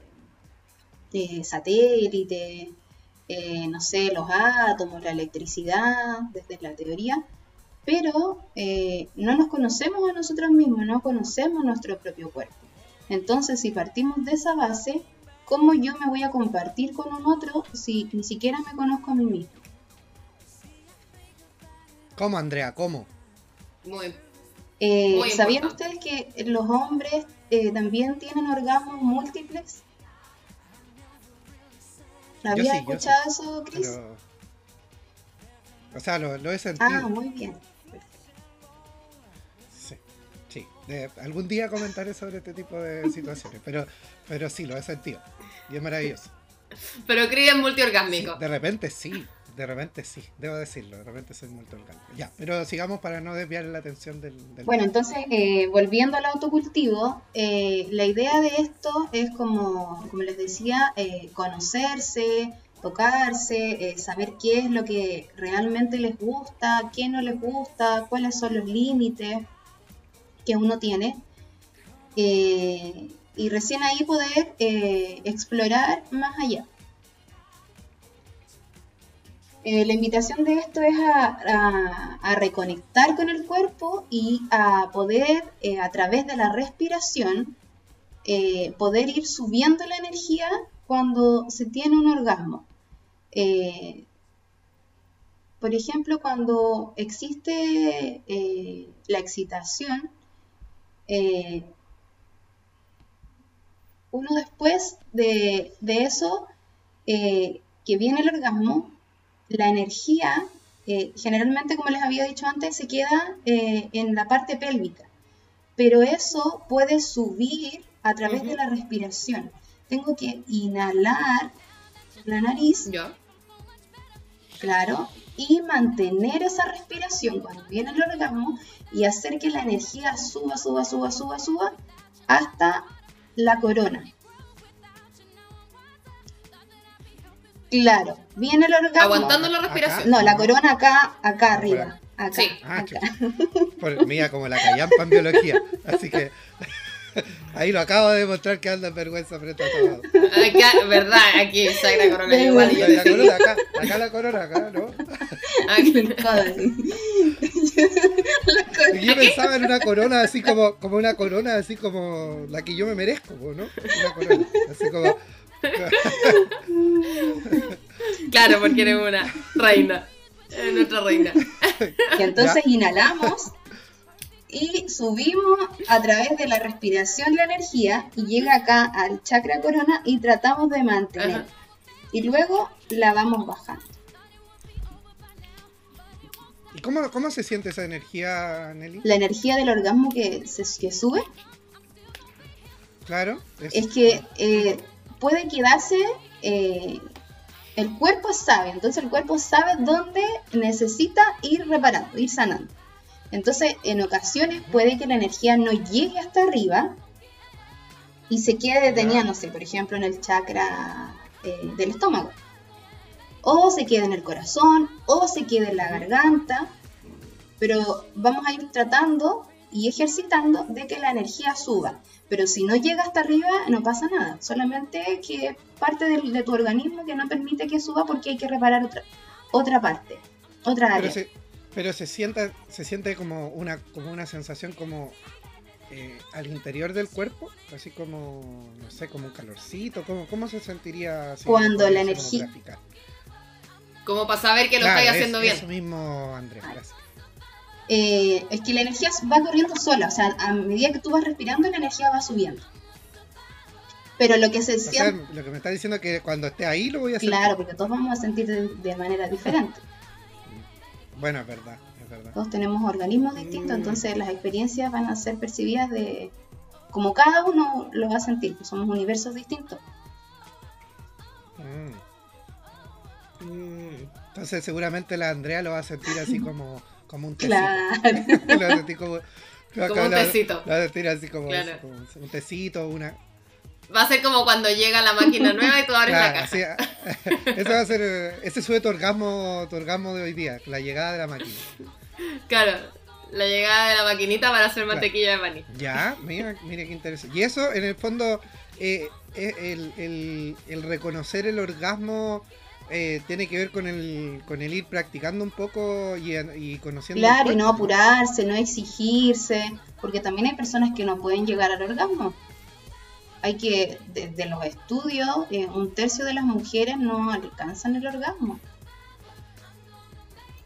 eh, satélite, eh, no sé, los átomos, la electricidad, desde la teoría, pero eh, no nos conocemos a nosotros mismos, no conocemos nuestro propio cuerpo. Entonces, si partimos de esa base, ¿cómo yo me voy a compartir con un otro si ni siquiera me conozco a mí mismo? ¿Cómo, Andrea? ¿Cómo? Muy eh, ¿Sabían ustedes que los hombres eh, también tienen orgasmos múltiples? ¿Había escuchado eso, Chris? O sea, lo, he sentido. Ah, muy bien. Sí, sí. algún día comentaré sobre este tipo de <laughs> situaciones, pero, pero sí, lo he sentido. Y es maravilloso. Pero Chris es multiorgásmico. de repente sí. De repente sí, debo decirlo, de repente soy muy tolgante. Ya, pero sigamos para no desviar la atención del... bueno, entonces, eh, volviendo al autocultivo, eh, la idea de esto es como, como les decía, eh, conocerse, tocarse, saber qué es lo que realmente les gusta, qué no les gusta, cuáles son los límites que uno tiene. y recién ahí poder explorar más allá. Eh, la invitación de esto es a, reconectar con el cuerpo y a poder, eh, a través de la respiración, eh, poder ir subiendo la energía cuando se tiene un orgasmo. por ejemplo, cuando existe la excitación, uno después de, de eso, que viene el orgasmo, la energía, eh, generalmente, como les había dicho antes, se queda eh, en la parte pélvica, pero eso puede subir a través de la respiración. Tengo que inhalar la nariz, claro, y mantener esa respiración cuando viene el orgasmo y hacer que la energía suba, suba, suba, suba, suba hasta la corona. Claro, viene el orgasmo. Aguantando la respiración. No, la corona acá, acá arriba. Acá, sí. Ah, Por, mía, como la callampa en biología. Así que <laughs> ahí lo acabo de demostrar que anda en vergüenza frente a todo. Acá, verdad, aquí Sagra Corona igual. La, corona acá, acá la corona acá, ¿no? Aquí. <laughs> la yo pensaba en una corona así como, como una corona así como la que yo me merezco, ¿no? Una corona, así como... <laughs> claro, porque eres una reina. nuestra reina. <laughs> Y entonces inhalamos y subimos a través de la respiración la energía y llega acá al chakra corona y tratamos de mantener. Y luego la vamos bajando. ¿Y cómo, cómo se siente esa energía, Nelly? La energía del orgasmo que, se, que sube. Claro. Es, que eh, puede quedarse eh, el cuerpo sabe, entonces el cuerpo sabe dónde necesita ir reparando, ir sanando. Entonces, en ocasiones puede que la energía no llegue hasta arriba y se quede detenida, no sé, por ejemplo, en el chakra eh, del estómago. O se quede en el corazón, o se quede en la garganta. Pero vamos a ir tratando y ejercitando de que la energía suba. Pero si no llega hasta arriba, no pasa nada. Solamente que parte de, tu organismo que no permite que suba porque hay que reparar otra, otra parte, otra área. Pero se, siente, se siente como una, como una sensación como eh, al interior del cuerpo, así como, no sé, como un calorcito. ¿Cómo, cómo se sentiría? Cuando la energía... Como para saber que lo estáis haciendo bien. Eso mismo, Andrés, gracias. Eh, es que la energía va corriendo sola, o sea, a medida que tú vas respirando, la energía va subiendo. Pero lo que se siente. lo que me está diciendo es que cuando esté ahí lo voy a sentir. Claro, porque todos vamos a sentir de, manera diferente. Bueno, es verdad, es verdad. Todos tenemos organismos distintos, mm. entonces las experiencias van a ser percibidas de. como cada uno lo va a sentir, pues somos universos distintos. Mm. Entonces, seguramente la Andrea lo va a sentir así <laughs> como como un tecito. Claro. <laughs> como, un tecito. Lo a así como, un tecito, una... Va a ser como cuando llega la máquina nueva y tú abres la caja. <laughs> eso va a ser, ese fue tu orgasmo, tu orgasmo de hoy día, la llegada de la máquina. Claro, la llegada de la maquinita para hacer mantequilla de maní. Ya, mira, mira qué interesante. Y eso, en el fondo, eh, eh el, el, el, reconocer el orgasmo eh, tiene que ver con el, con el ir practicando un poco y, y conociendo. Claro, y no apurarse, no exigirse, porque también hay personas que no pueden llegar al orgasmo. Hay que, desde los estudios, eh, un tercio de las mujeres no alcanzan el orgasmo.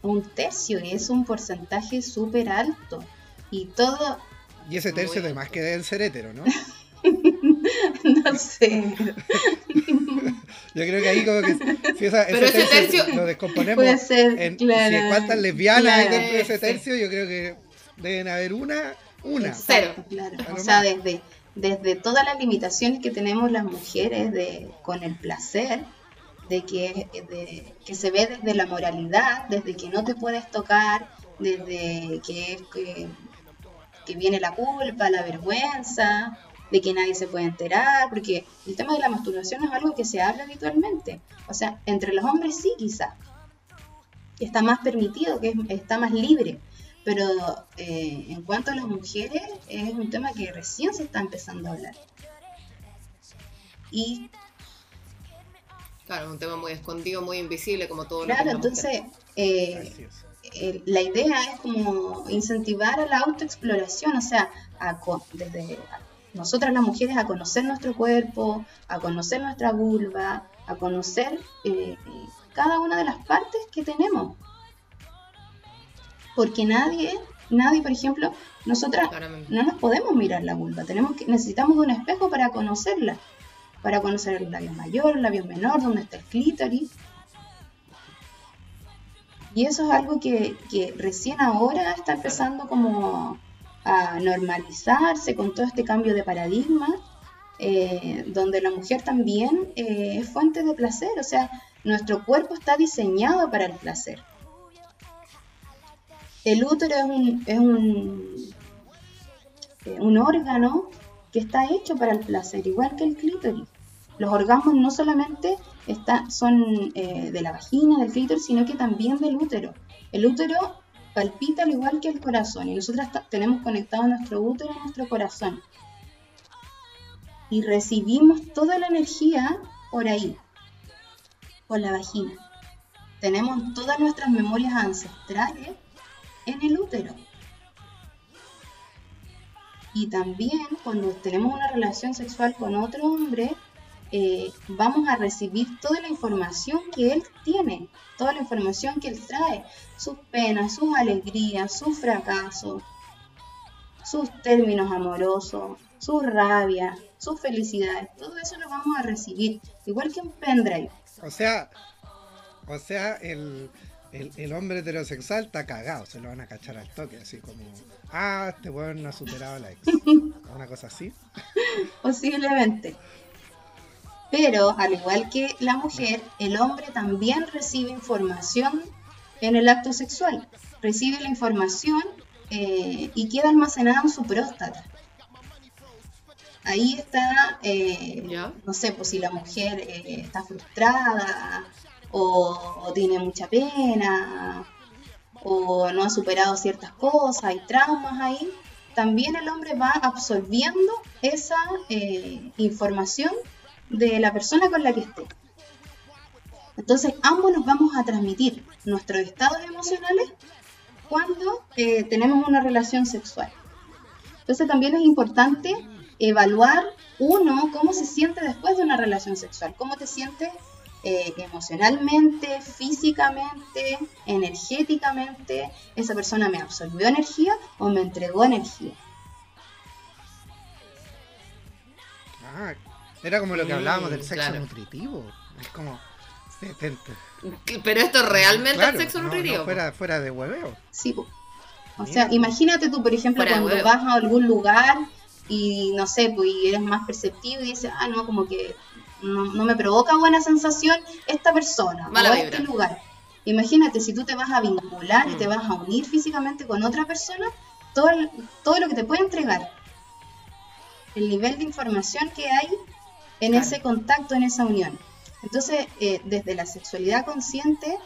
Un tercio, y es un porcentaje súper alto. Y todo... Y ese tercio además que deben ser hetero, ¿no? <laughs> no sé. <laughs> Yo creo que ahí como que si esa, Pero ese, tercio, lo descomponemos puede ser, en claro, si cuántas lesbianas hay dentro de ese tercio, yo creo que deben haber una, una. Cero. Claro. O sea, desde, desde todas las limitaciones que tenemos las mujeres de, con el placer, de que, de, que se ve desde la moralidad, desde que no te puedes tocar, desde que, que, que viene la culpa, la vergüenza, de que nadie se puede enterar, porque el tema de la masturbación es algo que se habla habitualmente. O sea, entre los hombres sí quizá. Está más permitido, que está más libre. Pero eh, en cuanto a las mujeres, es un tema que recién se está empezando a hablar. Y... Claro, es un tema muy escondido, muy invisible, como todo Claro, entonces... Eh, la idea es como incentivar a la autoexploración, o sea, a, desde nosotras las mujeres a conocer nuestro cuerpo, a conocer nuestra vulva, a conocer eh, cada una de las partes que tenemos. Porque nadie, nadie, por ejemplo, nosotras no nos podemos mirar la vulva, tenemos que, necesitamos un espejo para conocerla, para conocer el labio mayor, el labio menor, donde está el clítoris. Y eso es algo que, que recién ahora está empezando como a normalizarse con todo este cambio de paradigma, eh, donde la mujer también eh, es fuente de placer, o sea, nuestro cuerpo está diseñado para el placer. El útero es un, es un, eh, un órgano que está hecho para el placer, igual que el clítoris. Los orgasmos no solamente está, son de la vagina, del clítoris, sino que también del útero. El útero palpita al igual que el corazón y nosotros tenemos conectado nuestro útero a nuestro corazón. Y recibimos toda la energía por ahí, por la vagina. Tenemos todas nuestras memorias ancestrales en el útero. Y también cuando tenemos una relación sexual con otro hombre, eh, vamos a recibir toda la información que él tiene, toda la información que él trae, sus penas, sus alegrías, sus fracasos, sus términos amorosos, su rabia, sus felicidades, todo eso lo vamos a recibir, igual que un pendrive. O sea, o sea, el, el, hombre heterosexual está cagado, se lo van a cachar al toque, así como, ah, este weón no ha superado la ex. <laughs> Una cosa así. Posiblemente. Pero, al igual que la mujer, el hombre también recibe información en el acto sexual. Recibe la información eh, y queda almacenada en su próstata. Ahí está, eh, no sé, pues si la mujer eh, está frustrada o, tiene mucha pena o no ha superado ciertas cosas, hay traumas ahí, también el hombre va absorbiendo esa información de la persona con la que esté. Entonces, ambos nos vamos a transmitir nuestros estados emocionales cuando eh, tenemos una relación sexual. Entonces, también es importante evaluar uno cómo se siente después de una relación sexual, cómo te sientes eh, emocionalmente, físicamente, energéticamente, esa persona me absorbió energía o me entregó energía. Ah, era como lo que hablábamos del sexo nutritivo. Es como. Pero esto es realmente el sexo nutritivo. fuera, fuera de hueveo. Sí, o sea, imagínate tú, por ejemplo, cuando vas a algún lugar y no sé, pues eres más perceptivo y dices, ah, no, como que no, me provoca buena sensación esta persona o este lugar. Imagínate, si tú te vas a vincular y te mm. vas a unir físicamente con otra persona, todo, todo lo que te puede entregar, el nivel de información que hay en ese contacto, en esa unión. Entonces, eh, desde la sexualidad consciente,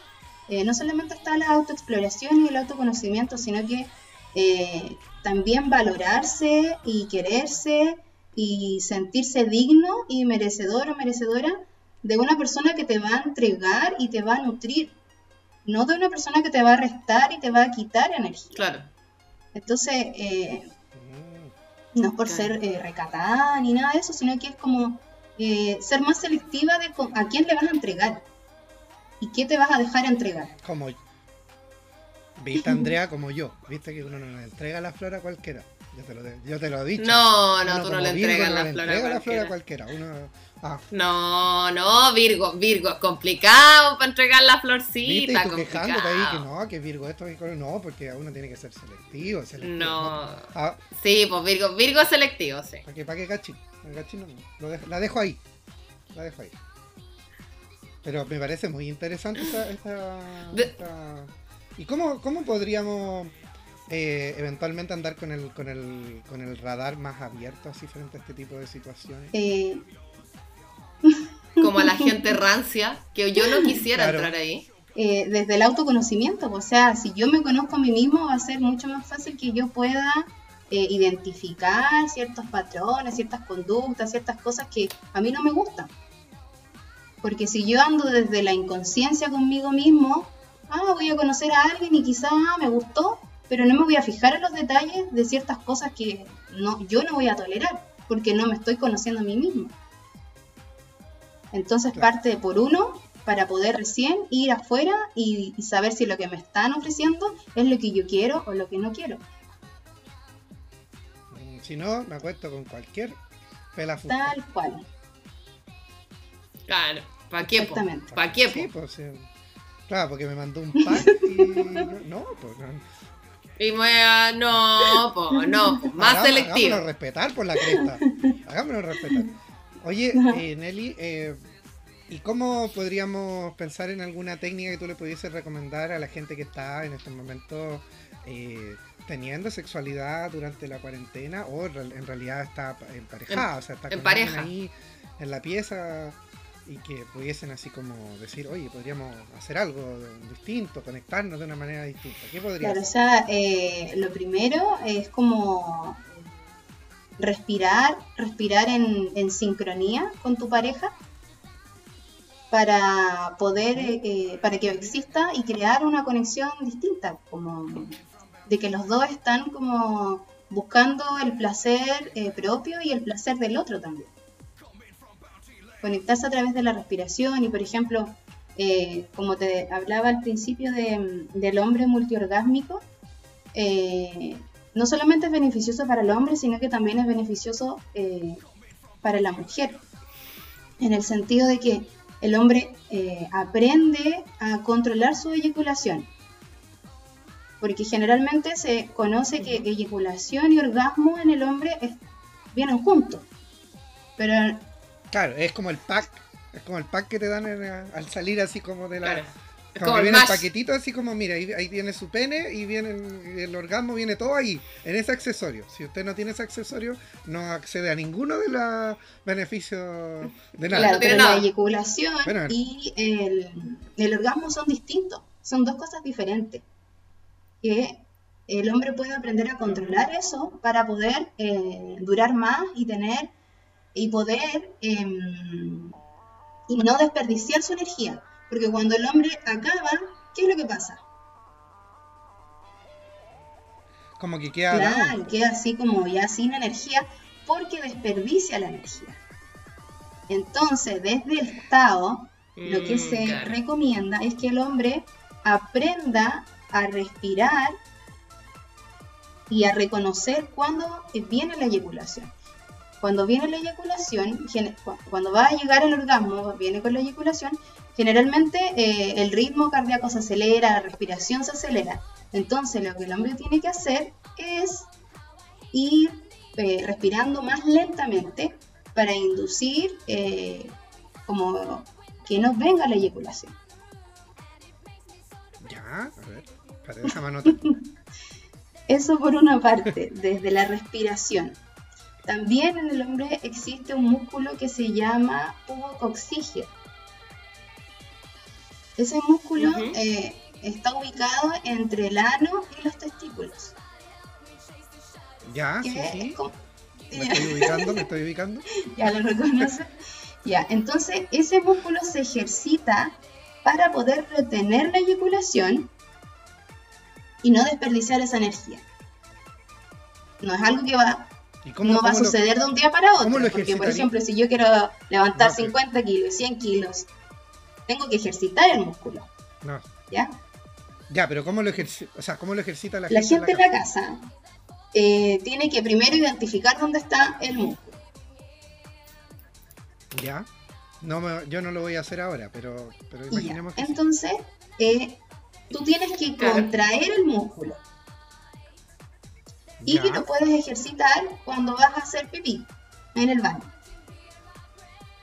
eh, no solamente está la autoexploración y el autoconocimiento, sino que eh, también valorarse y quererse y sentirse digno y merecedor o merecedora de una persona que te va a entregar y te va a nutrir, no de una persona que te va a restar y te va a quitar energía. Claro. Entonces, no es por ser recatada ni nada de eso, sino que es como eh, ser más selectiva de a quién le vas a entregar y qué te vas a dejar entregar. Como, viste <laughs> Andrea como yo, viste que uno no le entrega la flor a cualquiera. Yo te lo, yo te lo he dicho. No, no, tú no le entregas la, flor, a la flor a cualquiera. Uno, ah. No, no, Virgo, Virgo es complicado para entregar la florcita. ¿Viste? Y tú quejándote ahí que no, que Virgo esto, no, porque uno tiene que ser selectivo. selectivo no. Ah. Sí, pues Virgo, Virgo es selectivo, sí. ¿Para la dejo ahí. La dejo ahí. Pero me parece muy interesante esta. ¿Y cómo, cómo podríamos eh, eventualmente andar con el, con, el, con el radar más abierto así frente a este tipo de situaciones? Eh. Como a la gente rancia, que yo no quisiera entrar ahí. Eh, desde el autoconocimiento, o sea, si yo me conozco a mí mismo va a ser mucho más fácil que yo pueda eh, identificar ciertos patrones, ciertas conductas, ciertas cosas que a mí no me gustan. Porque si yo ando desde la inconsciencia conmigo mismo, ah, voy a conocer a alguien y quizá me gustó, pero no me voy a fijar en los detalles de ciertas cosas que no, yo no voy a tolerar, porque no me estoy conociendo a mí mismo. Entonces parte por uno para poder recién ir afuera y saber si lo que me están ofreciendo es lo que yo quiero o lo que no quiero. Si no, me acuesto con cualquier pelafusta. Tal cual. Claro, ¿para qué? Exactamente. ¿Para qué? Sí, pues, sí. Claro, porque me mandó un <laughs> pack y. no, pues no. Y me, no, pues no, <laughs> más selectivo. Hagámoslo respetar por la cresta. Hagámoslo respetar. Oye, <laughs> eh, Nelly, eh, ¿y cómo podríamos pensar en alguna técnica que tú le pudieses recomendar a la gente que está en este momento eh, teniendo sexualidad durante la cuarentena o en realidad está emparejada, o sea, está en pareja. ahí en la pieza y que pudiesen así como decir, oye, podríamos hacer algo distinto, conectarnos de una manera distinta. ¿Qué podría Claro, o sea, eh, lo primero es como respirar, respirar en, en sincronía con tu pareja para poder, eh, para que exista y crear una conexión distinta, como de que los dos están como buscando el placer eh, propio y el placer del otro también. Conectarse a través de la respiración y, por ejemplo, eh, como te hablaba al principio del hombre multiorgásmico, eh, no solamente es beneficioso para el hombre, sino que también es beneficioso para la mujer, en el sentido de que el hombre aprende a controlar su eyaculación porque generalmente se conoce que eyaculación y orgasmo en el hombre vienen juntos. Pero claro, es como el pack, es como el pack que te dan al salir así como de la Como, que viene el paquetito así como, mira, ahí, ahí, viene su pene y viene el, orgasmo, viene todo ahí, en ese accesorio. Si usted no tiene ese accesorio, no accede a ninguno de los beneficios de nada. Claro, pero la eyaculación y el, el orgasmo son distintos, son dos cosas diferentes que el hombre puede aprender a controlar eso para poder eh, durar más y tener y poder em, y no desperdiciar su energía. Porque cuando el hombre acaba, ¿qué es lo que pasa? Como que queda. Claro, queda así como ya sin energía porque desperdicia la energía. Entonces, desde el Estado, lo que mm, se recomienda es que el hombre aprenda a respirar y a reconocer cuando viene la eyaculación. Cuando viene la eyaculación, cuando va a llegar el orgasmo, viene con la eyaculación, generalmente eh, el ritmo cardíaco se acelera, la respiración se acelera. Entonces lo que el hombre tiene que hacer es ir eh, respirando más lentamente para inducir eh, como que no venga la eyaculación. Ya, a ver. <laughs> Eso por una parte, desde la respiración. También en el hombre existe un músculo que se llama pubocoxígeno. Ese músculo eh, está ubicado entre el ano y los testículos. Ya, sí, sí. Me estoy ubicando, me estoy ubicando. <laughs> ya lo reconoce. ya, entonces ese músculo se ejercita para poder retener la eyaculación y no desperdiciar esa energía. No es algo que va, no va a suceder de un día para otro. Porque, por ejemplo, si yo quiero levantar 50 kilos, 100 kilos, tengo que ejercitar el músculo. No. ¿Ya? Ya, pero ¿cómo lo, ejercita, o sea, ¿cómo lo ejercita la gente? La gente en la casa, eh, tiene que primero identificar dónde está el músculo. Ya. No yo no lo voy a hacer ahora, pero, pero imaginemos que Entonces, eh, tú tienes que contraer el músculo. Y que lo puedes ejercitar cuando vas a hacer pipí en el baño.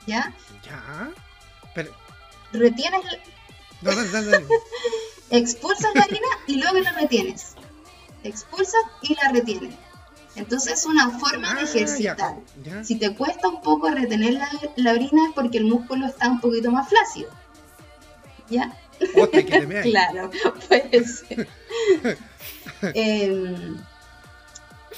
¿Ya? Ya. Pero... Retienes. No, no, no, <laughs> Expulsas la orina y luego la retienes. Expulsas y la retienes. Entonces es una forma de ah, ejercitar. Si te cuesta un poco retener la, la, orina es porque el músculo está un poquito más flácido. ¿Ya? Claro, puede ser. <laughs> Em,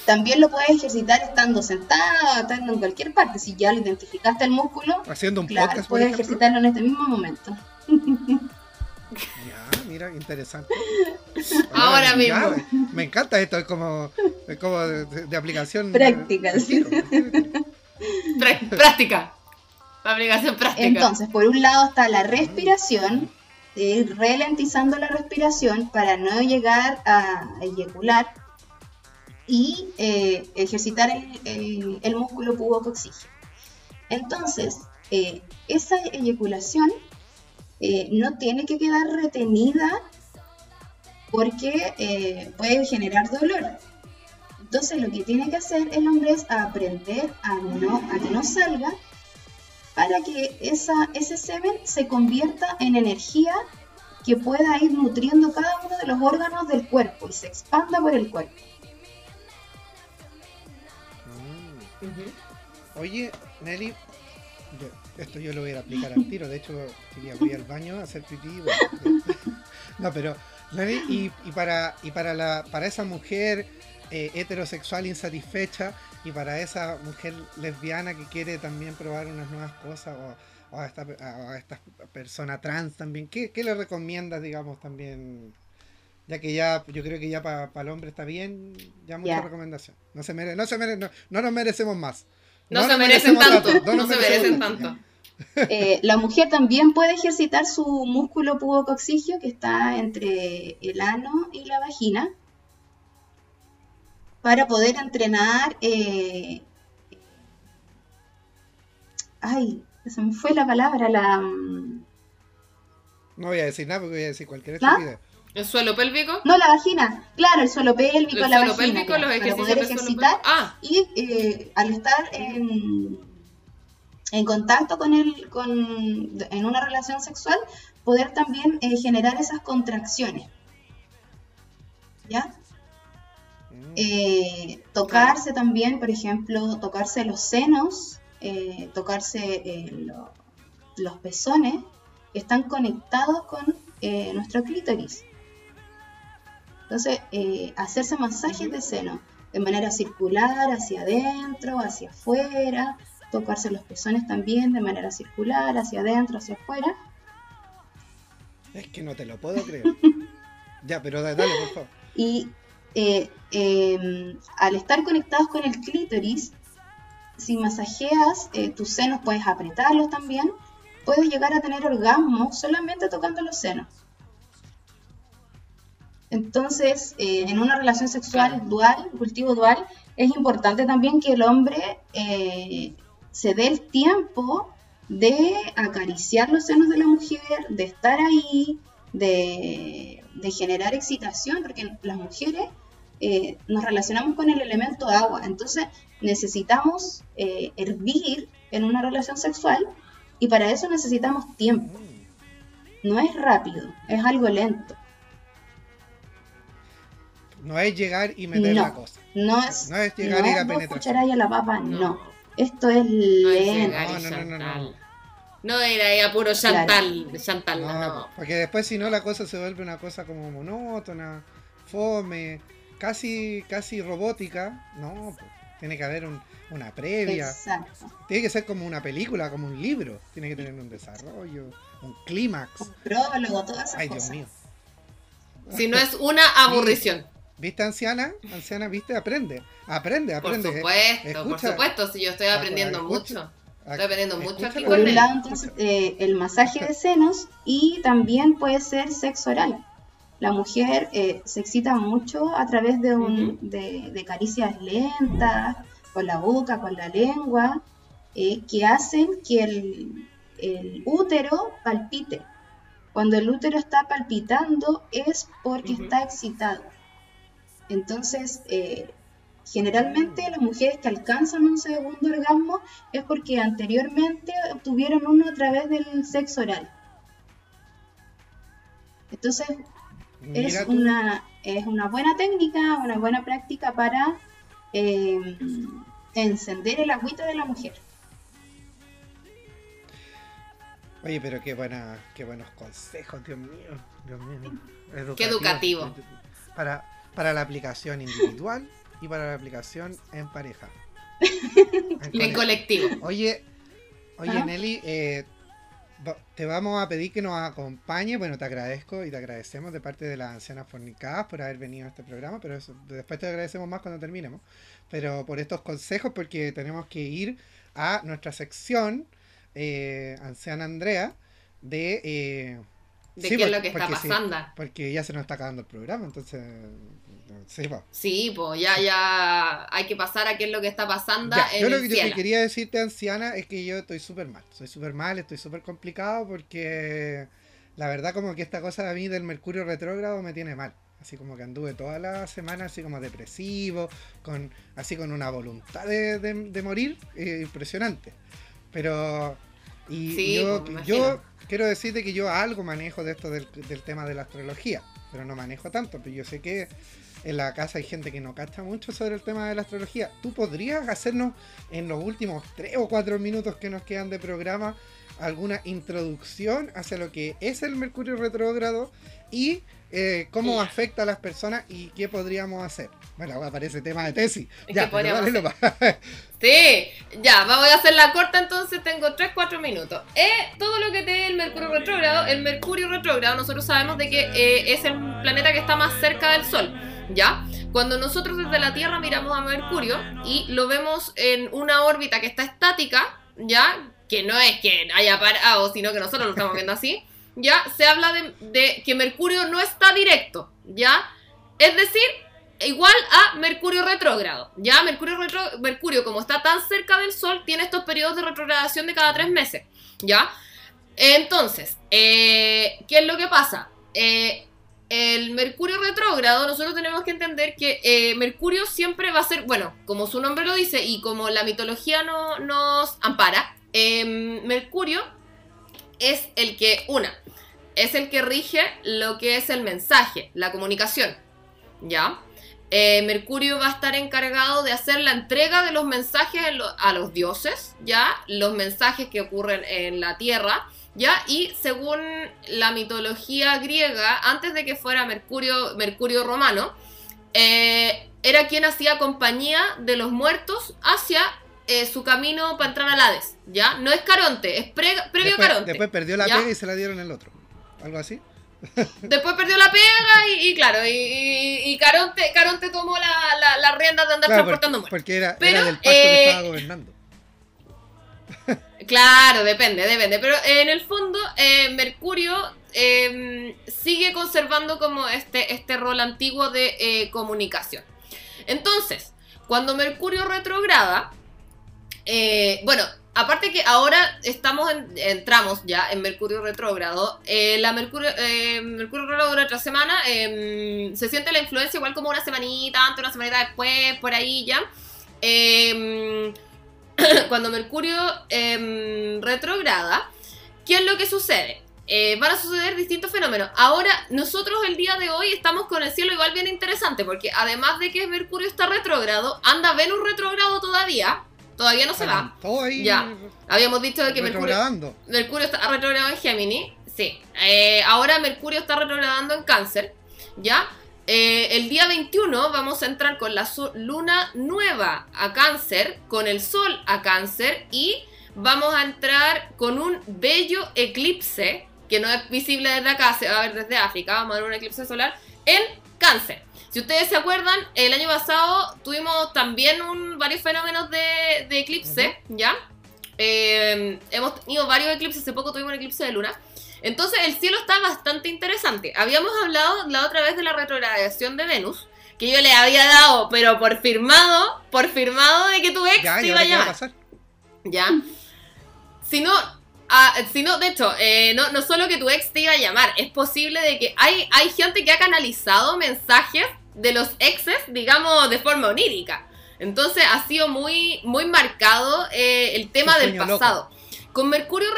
también lo puedes ejercitar estando sentado, estando en cualquier parte. Si ya lo identificaste el músculo, haciendo un podcast, puedes ejercitarlo en este mismo momento. Ya, mira, interesante. <laughs> Ahora, mismo. me encanta esto, es como, como de, aplicación. Práctica, Práctica. Aplicación práctica. Entonces, por un lado está la respiración, de ir ralentizando la respiración para no llegar a eyacular y eh, ejercitar el, el, músculo pubocoxígeno. Entonces, eh, esa eyaculación eh, no tiene que quedar retenida porque puede generar dolor. Entonces, lo que tiene que hacer el hombre es aprender a, no, a que no salga para que esa, ese semen se convierta en energía que pueda ir nutriendo cada uno de los órganos del cuerpo y se expanda por el cuerpo. Mm. Oye, Nelly, esto yo lo voy a aplicar al tiro, de hecho quería ir al baño a hacer pipí. <laughs> no, pero Nelly, y, para, y para, la, para esa mujer eh, heterosexual insatisfecha, y para esa mujer lesbiana que quiere también probar unas nuevas cosas o, a, esta, persona trans también, ¿qué, le recomiendas, digamos, también Ya que ya, yo creo que ya para el hombre está bien, ya mucha recomendación. No se mere, no se mere, no, nos merecemos más. No, se merecen tanto, no, se merecen tanto. Eh, la mujer también puede ejercitar su músculo pubococcigio que está entre el ano y la vagina para poder entrenar. Eh, ay, se me fue la palabra, la. Mm, no voy a decir nada porque voy a decir cualquier estupidez. ¿El suelo pélvico? No, la vagina. Claro, el suelo pélvico, la vagina. Pélvico, los para poder ejercitar. Ah. Y eh, al estar en, en contacto con el, con, en una relación sexual, poder también eh, generar esas contracciones. ¿Ya? Eh, tocarse también, por ejemplo, tocarse los senos, tocarse los pezones, están conectados con nuestro clítoris. Entonces, eh, hacerse masajes de seno de manera circular, hacia adentro, hacia afuera, tocarse los pezones también de manera circular, hacia adentro, hacia afuera. Es que no te lo puedo creer. <laughs> ya, pero dale, por favor. Y eh, em, al estar conectados con el clítoris, si masajeas eh, tus senos, puedes apretarlos también, puedes llegar a tener orgasmo solamente tocando los senos. Entonces, eh, en una relación sexual dual, cultivo dual, es importante también que el hombre eh, se dé el tiempo de acariciar los senos de la mujer, de estar ahí, de, generar excitación, porque las mujeres eh, nos relacionamos con el elemento agua, entonces necesitamos hervir en una relación sexual y para eso necesitamos tiempo. No es rápido, es algo lento. No es llegar y meter la cosa. No es, no es llegar y ir a penetrar. a la papa, no. Esto es lento. No, no, no, no, no. era ahí a puro chantal, chantal, no, Porque después si no la cosa se vuelve una cosa como monótona, fome, casi, casi robótica. No, pues, tiene que haber una previa. Exacto. Tiene que ser como una película, como un libro. Tiene que tener un desarrollo, un clímax. Un prólogo, todas esas Ay, Dios mío. Si no es una <laughs> aburrición. ¿Viste, anciana? Anciana, ¿viste? Aprende. Aprende, aprende. Por supuesto, por supuesto. Si yo estoy aprendiendo mucho. Estoy aprendiendo mucho aquí Por un lado, entonces, eh, el masaje de senos y también puede ser sexo oral. La mujer eh, se excita mucho a través de, un, de, caricias lentas, con la boca, con la lengua, eh, que hacen que el, el útero palpite. Cuando el útero está palpitando es porque está excitado. Entonces, eh, generalmente las mujeres que alcanzan un segundo orgasmo es porque anteriormente obtuvieron uno a través del sexo oral. Entonces, es una, es una buena técnica, una buena práctica para eh, encender el agüita de la mujer. Oye, pero qué buena, qué buenos consejos, Dios mío, Dios mío. Qué educativo. Para, para la aplicación individual y para la aplicación en pareja. <laughs> En, colectivo. Oye, oye ¿Ah? Nelly, eh, te vamos a pedir que nos acompañe. Bueno, te agradezco y te agradecemos de parte de las ancianas fornicadas por haber venido a este programa, pero después te agradecemos más cuando terminemos. Pero por estos consejos, porque tenemos que ir a nuestra sección, eh, Anciana Andrea, de... Eh, de qué es lo que está pasando. porque ya se nos está acabando el programa, entonces Sí, pues ya, ya hay que pasar a qué es lo que está pasando. yo lo que, quería decirte, anciana, es que yo estoy súper mal. Soy súper mal, estoy súper complicado porque la verdad como que esta cosa de mí del mercurio retrógrado me tiene mal. Así como que anduve toda la semana así como depresivo, con así con una voluntad de, morir eh, impresionante. Pero... Y yo, pues, yo quiero decirte que yo algo manejo de esto del, del tema de la astrología, pero no manejo tanto, pero yo sé que en la casa hay gente que no capta mucho sobre el tema de la astrología. ¿Tú podrías hacernos en los últimos tres o cuatro minutos que nos quedan de programa alguna introducción hacia lo que es el Mercurio retrógrado y eh, cómo afecta a las personas y qué podríamos hacer. Bueno, aparece tema de tesis. Ya, <laughs> sí, ya, voy a hacer la corta entonces, tengo 3-4 minutos. Eh, todo lo que te el Mercurio retrógrado, el Mercurio retrógrado, nosotros sabemos de que eh, es el planeta que está más cerca del Sol, ¿ya? Cuando nosotros desde la Tierra miramos a Mercurio y lo vemos en una órbita que está estática, ¿ya? Que no es que haya parado, sino que nosotros lo estamos viendo así <laughs> ¿ya? Se habla de, que Mercurio no está directo, ¿ya? Es decir, igual a Mercurio retrógrado, ¿ya? Mercurio, retro, Mercurio, como está tan cerca del Sol, tiene estos periodos de retrogradación de cada tres meses, ¿ya? Entonces, eh, ¿qué es lo que pasa? Eh, el Mercurio retrógrado, nosotros tenemos que entender que eh, Mercurio siempre va a ser, bueno, como su nombre lo dice y como la mitología no, nos ampara, Mercurio es el que, una, es el que rige lo que es el mensaje, la comunicación. ¿Ya? Eh, Mercurio va a estar encargado de hacer la entrega de los mensajes a los dioses, ¿ya? Los mensajes que ocurren en la Tierra, ¿ya? Y según la mitología griega, antes de que fuera Mercurio, Mercurio romano, eh, era quien hacía compañía de los muertos hacia eh, su camino para entrar al Hades, ¿ya? No es Caronte, es previo después, Caronte. Después perdió la pega y se la dieron el otro. ¿Algo así? <laughs> Después perdió la pega y, claro, y, Caronte, Caronte tomó la, la, rienda de andar transportando muertos. Porque era, era del pacto que estaba eh, gobernando. <laughs> Claro, depende, depende. Pero en el fondo, eh, Mercurio sigue conservando como este, este rol antiguo de comunicación. Entonces, cuando Mercurio retrograda, eh, bueno, aparte que ahora estamos entramos ya en Mercurio retrógrado. Eh, la Mercurio, eh, Mercurio retrógrado dura otra semana. Em, se siente la influencia igual como una semanita antes, una semanita después, por ahí ya. Em, <clears throat> cuando Mercurio em, retrograda, ¿qué es lo que sucede? van a suceder distintos fenómenos. Ahora, nosotros el día de hoy estamos con el cielo igual bien interesante, porque además de que Mercurio está retrógrado, anda Venus retrógrado todavía, Todavía no se va. ya. Habíamos dicho de que Mercurio, Mercurio está retrogradado en Géminis. Sí. Eh, ahora Mercurio está retrogradando en Cáncer. ¿Ya? Eh, el día 21 vamos a entrar con la luna nueva a Cáncer, con el Sol a Cáncer y vamos a entrar con un bello eclipse que no es visible desde acá, se va a ver desde África. Vamos a ver un eclipse solar en Cáncer. Si ustedes se acuerdan, el año pasado tuvimos también un, varios fenómenos de, eclipse, ¿ya? Eh, hemos tenido varios eclipses, hace poco tuvimos un eclipse de luna. Entonces el cielo está bastante interesante. Habíamos hablado la otra vez de la retrogradación de Venus, que yo le había dado, pero por firmado, por firmado de que tu ex te iba a llamar. ¿Ya? Si no, ah, si no, de hecho, eh, no, no solo que tu ex te iba a llamar, es posible de que hay, hay gente que ha canalizado mensajes de los exes, digamos, de forma onírica. Entonces ha sido muy, muy marcado eh, el tema del pasado. Con Mercurio,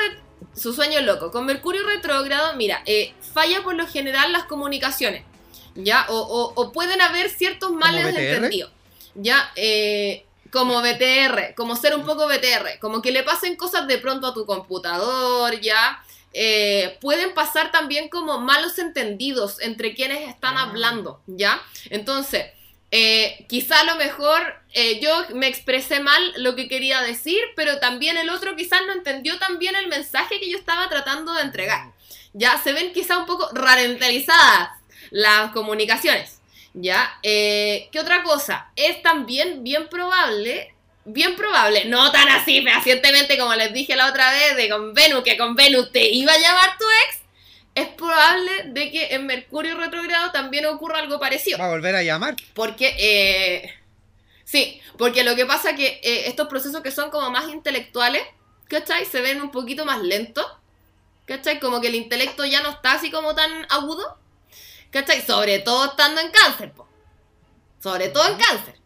su sueño loco, con Mercurio retrógrado, mira, eh, falla por lo general las comunicaciones, ¿ya? O, pueden haber ciertos males entendidos, ¿ya? Eh, como BTR, como ser un poco BTR, como que le pasen cosas de pronto a tu computador, ¿ya? Eh, pueden pasar también como malos entendidos entre quienes están ah. hablando, ¿ya? Entonces, eh, quizá a lo mejor eh, yo me expresé mal lo que quería decir, pero también el otro quizás no entendió también el mensaje que yo estaba tratando de entregar. Ya se ven quizá un poco ralentizadas las comunicaciones. ¿Ya? ¿Qué otra cosa? Es también bien probable bien probable, no tan así fehacientemente como les dije la otra vez de con Venus, que con Venus te iba a llamar tu ex, es probable de que en Mercurio retrogrado también ocurra algo parecido. Va a volver a llamar. Porque, eh, sí, porque lo que pasa es que eh, estos procesos que son como más intelectuales, ¿cachai? Se ven un poquito más lentos, ¿cachai? Como que el intelecto ya no está así como tan agudo, ¿cachai? Sobre todo estando en cáncer, po. Sobre todo en cáncer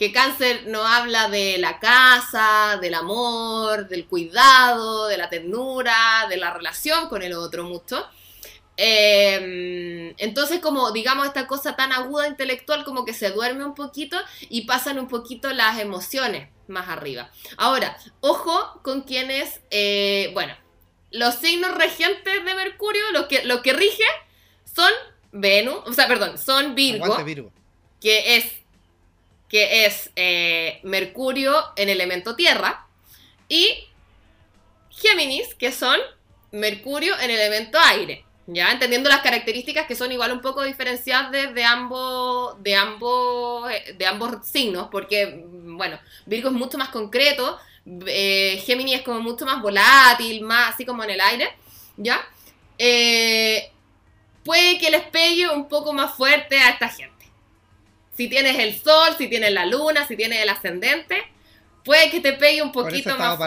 que cáncer no habla de la casa, del amor, del cuidado, de la ternura, de la relación con el otro mucho. Em, entonces, como digamos, esta cosa tan aguda intelectual como que se duerme un poquito y pasan un poquito las emociones más arriba. Ahora, ojo con quienes, eh, bueno, los signos regentes de Mercurio, los que, lo que rige, son Venus, o sea, perdón, son Virgo, que es, que es eh, Mercurio en elemento tierra, y Géminis, que son Mercurio en elemento aire. Ya, entendiendo las características que son igual un poco diferenciadas de, ambos, de, ambos, eh, de ambos signos, porque, bueno, Virgo es mucho más concreto, eh, Géminis es como mucho más volátil, más así como en el aire, ¿ya? Eh, puede que les pegue un poco más fuerte a esta gente. Si tienes el sol, si tienes la luna, si tienes el ascendente, puede que te pegue un poquito más.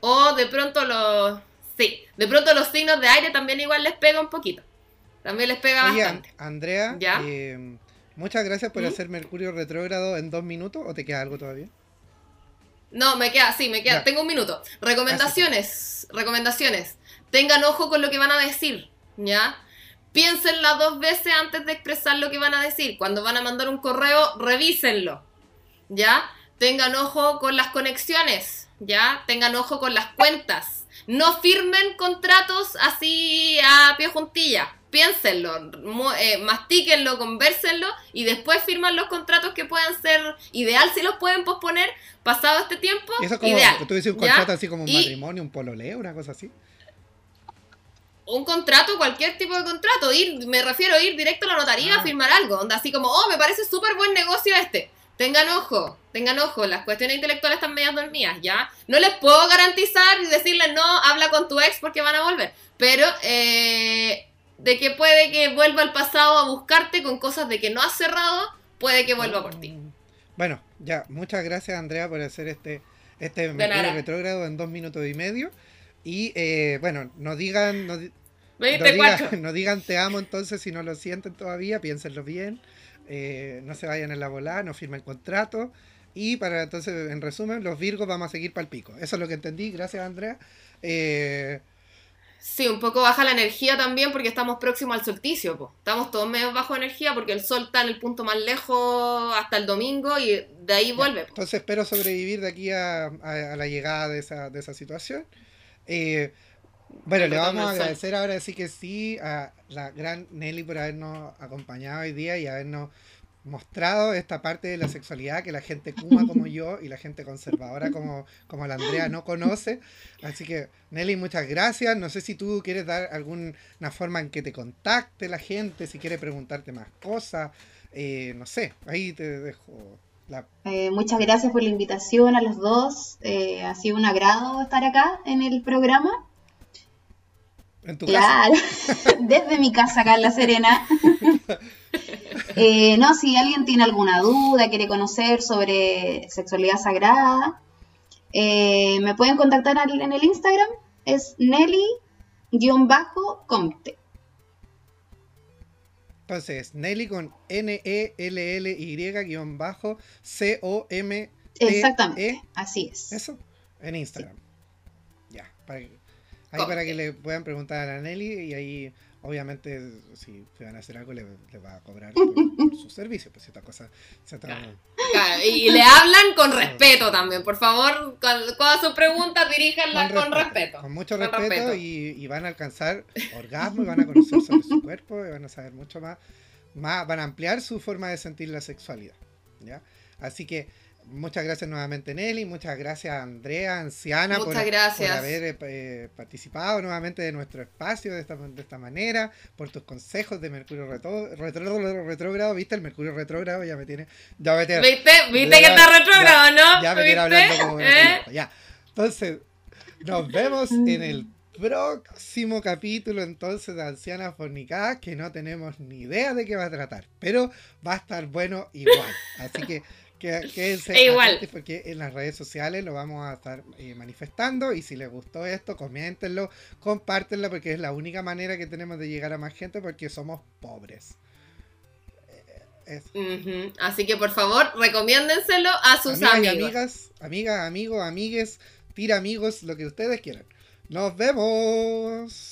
O de pronto los Sí, de pronto los signos de aire también igual les pega un poquito. También les pega bastante. Andrea, eh, muchas gracias por ¿Mm? hacer Mercurio retrógrado en dos minutos. ¿O te queda algo todavía? No, me queda, sí, me queda. Tengo un minuto. Recomendaciones, recomendaciones. Tengan ojo con lo que van a decir, ¿ya? Piénsenla dos veces antes de expresar lo que van a decir. Cuando van a mandar un correo, revísenlo, ¿ya? Tengan ojo con las conexiones, ¿ya? Tengan ojo con las cuentas no firmen contratos así a pie juntilla. Piénsenlo, eh, mastíquenlo, conversenlo y después firman los contratos que puedan ser ideal si los pueden posponer pasado este tiempo. Eso como, ideal, tú dices un contrato así como un matrimonio, un pololeo, una cosa así. Un contrato, cualquier tipo de contrato. Ir, me refiero a ir directo a la notaría a ah. firmar algo. Onda así como, oh, me parece súper buen negocio este Tengan ojo, tengan ojo, las cuestiones intelectuales están medias dormidas, ¿ya? No les puedo garantizar y decirles, no, habla con tu ex porque van a volver. Pero, eh, de que puede que vuelva al pasado a buscarte con cosas de que no has cerrado, puede que vuelva por ti. Bueno, ya, muchas gracias Andrea por hacer este, este retrógrado en dos minutos y medio. Y eh, bueno, no digan, no, digan, <laughs> no digan te amo entonces si no lo sienten todavía, piénsenlo bien. Eh, no se vayan en la volada, no firmen contrato. Y para entonces, en resumen, los Virgos vamos a seguir para el pico. Eso es lo que entendí, gracias Andrea. Eh, sí, un poco baja la energía también porque estamos próximos al solsticio. Estamos todos medio bajo energía porque el sol está en el punto más lejos hasta el domingo y de ahí vuelve. Entonces espero sobrevivir de aquí a, la llegada de esa, de esa situación. Eh, bueno, le vamos a agradecer ahora sí que sí a la gran Nelly por habernos acompañado hoy día y habernos mostrado esta parte de la sexualidad que la gente kuma <laughs> como yo y la gente conservadora como, como la Andrea no conoce. Así que, Nelly, muchas gracias. No sé si tú quieres dar alguna forma en que te contacte la gente, si quiere preguntarte más cosas. Eh, no sé, ahí te dejo. Eh, muchas gracias por la invitación a los dos. Eh, ha sido un agrado estar acá en el programa. ¿En tu claro, <laughs> desde mi casa acá en La Serena. <laughs> Eh, no, si alguien tiene alguna duda, quiere conocer sobre sexualidad sagrada, me pueden contactar en el Instagram, es Nelly-Comte. Entonces, Nelly con N-E-L-L-Y-C-O-M. Exactamente, así es. Eso, en Instagram. Ya, para que Ahí para que le puedan preguntar a Nelly y ahí, obviamente, si van a hacer algo, le, va a cobrar por, <laughs> su servicio, pues esta cosa se y le hablan con respeto también, por favor, con, todas sus preguntas diríjanlas con, respeto. Con mucho respeto, Y, van a alcanzar orgasmo y van a conocer sobre su cuerpo y van a saber mucho más, más, van a ampliar su forma de sentir la sexualidad. ¿ya? Así que Muchas gracias nuevamente Nelly, muchas gracias Andrea, anciana, por, haber eh, eh, participado nuevamente de nuestro espacio de esta, de esta manera, por tus consejos de Mercurio retrógrado, ¿viste? El Mercurio retrógrado ya me tiene... Ya ¿Viste? ¿Viste que está retrógrado, no? Ya me tiene hablando como... ¿Eh? Ya. Entonces, nos vemos en el próximo capítulo entonces de Ancianas Fornicadas que no tenemos ni idea de qué va a tratar, pero va a estar bueno igual. Así que Quédense igual. porque en las redes sociales lo vamos a estar eh, manifestando y si les gustó esto, coméntenlo, compártenlo porque es la única manera que tenemos de llegar a más gente porque somos pobres. Eh, Así que por favor, recomiéndenselo a sus amigos. amigas, amigas, amigos, amigues, tira amigos, lo que ustedes quieran. Nos vemos.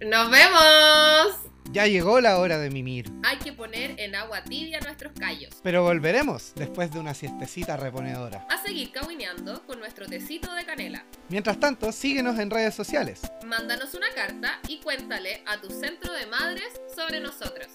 ¡Nos vemos! Ya llegó la hora de mimir. Hay que poner en agua tibia nuestros callos. Pero volveremos después de una siestecita reponedora. A seguir cahuineando con nuestro tecito de canela. Mientras tanto, síguenos en redes sociales. Mándanos una carta y cuéntale a tu centro de madres sobre nosotros.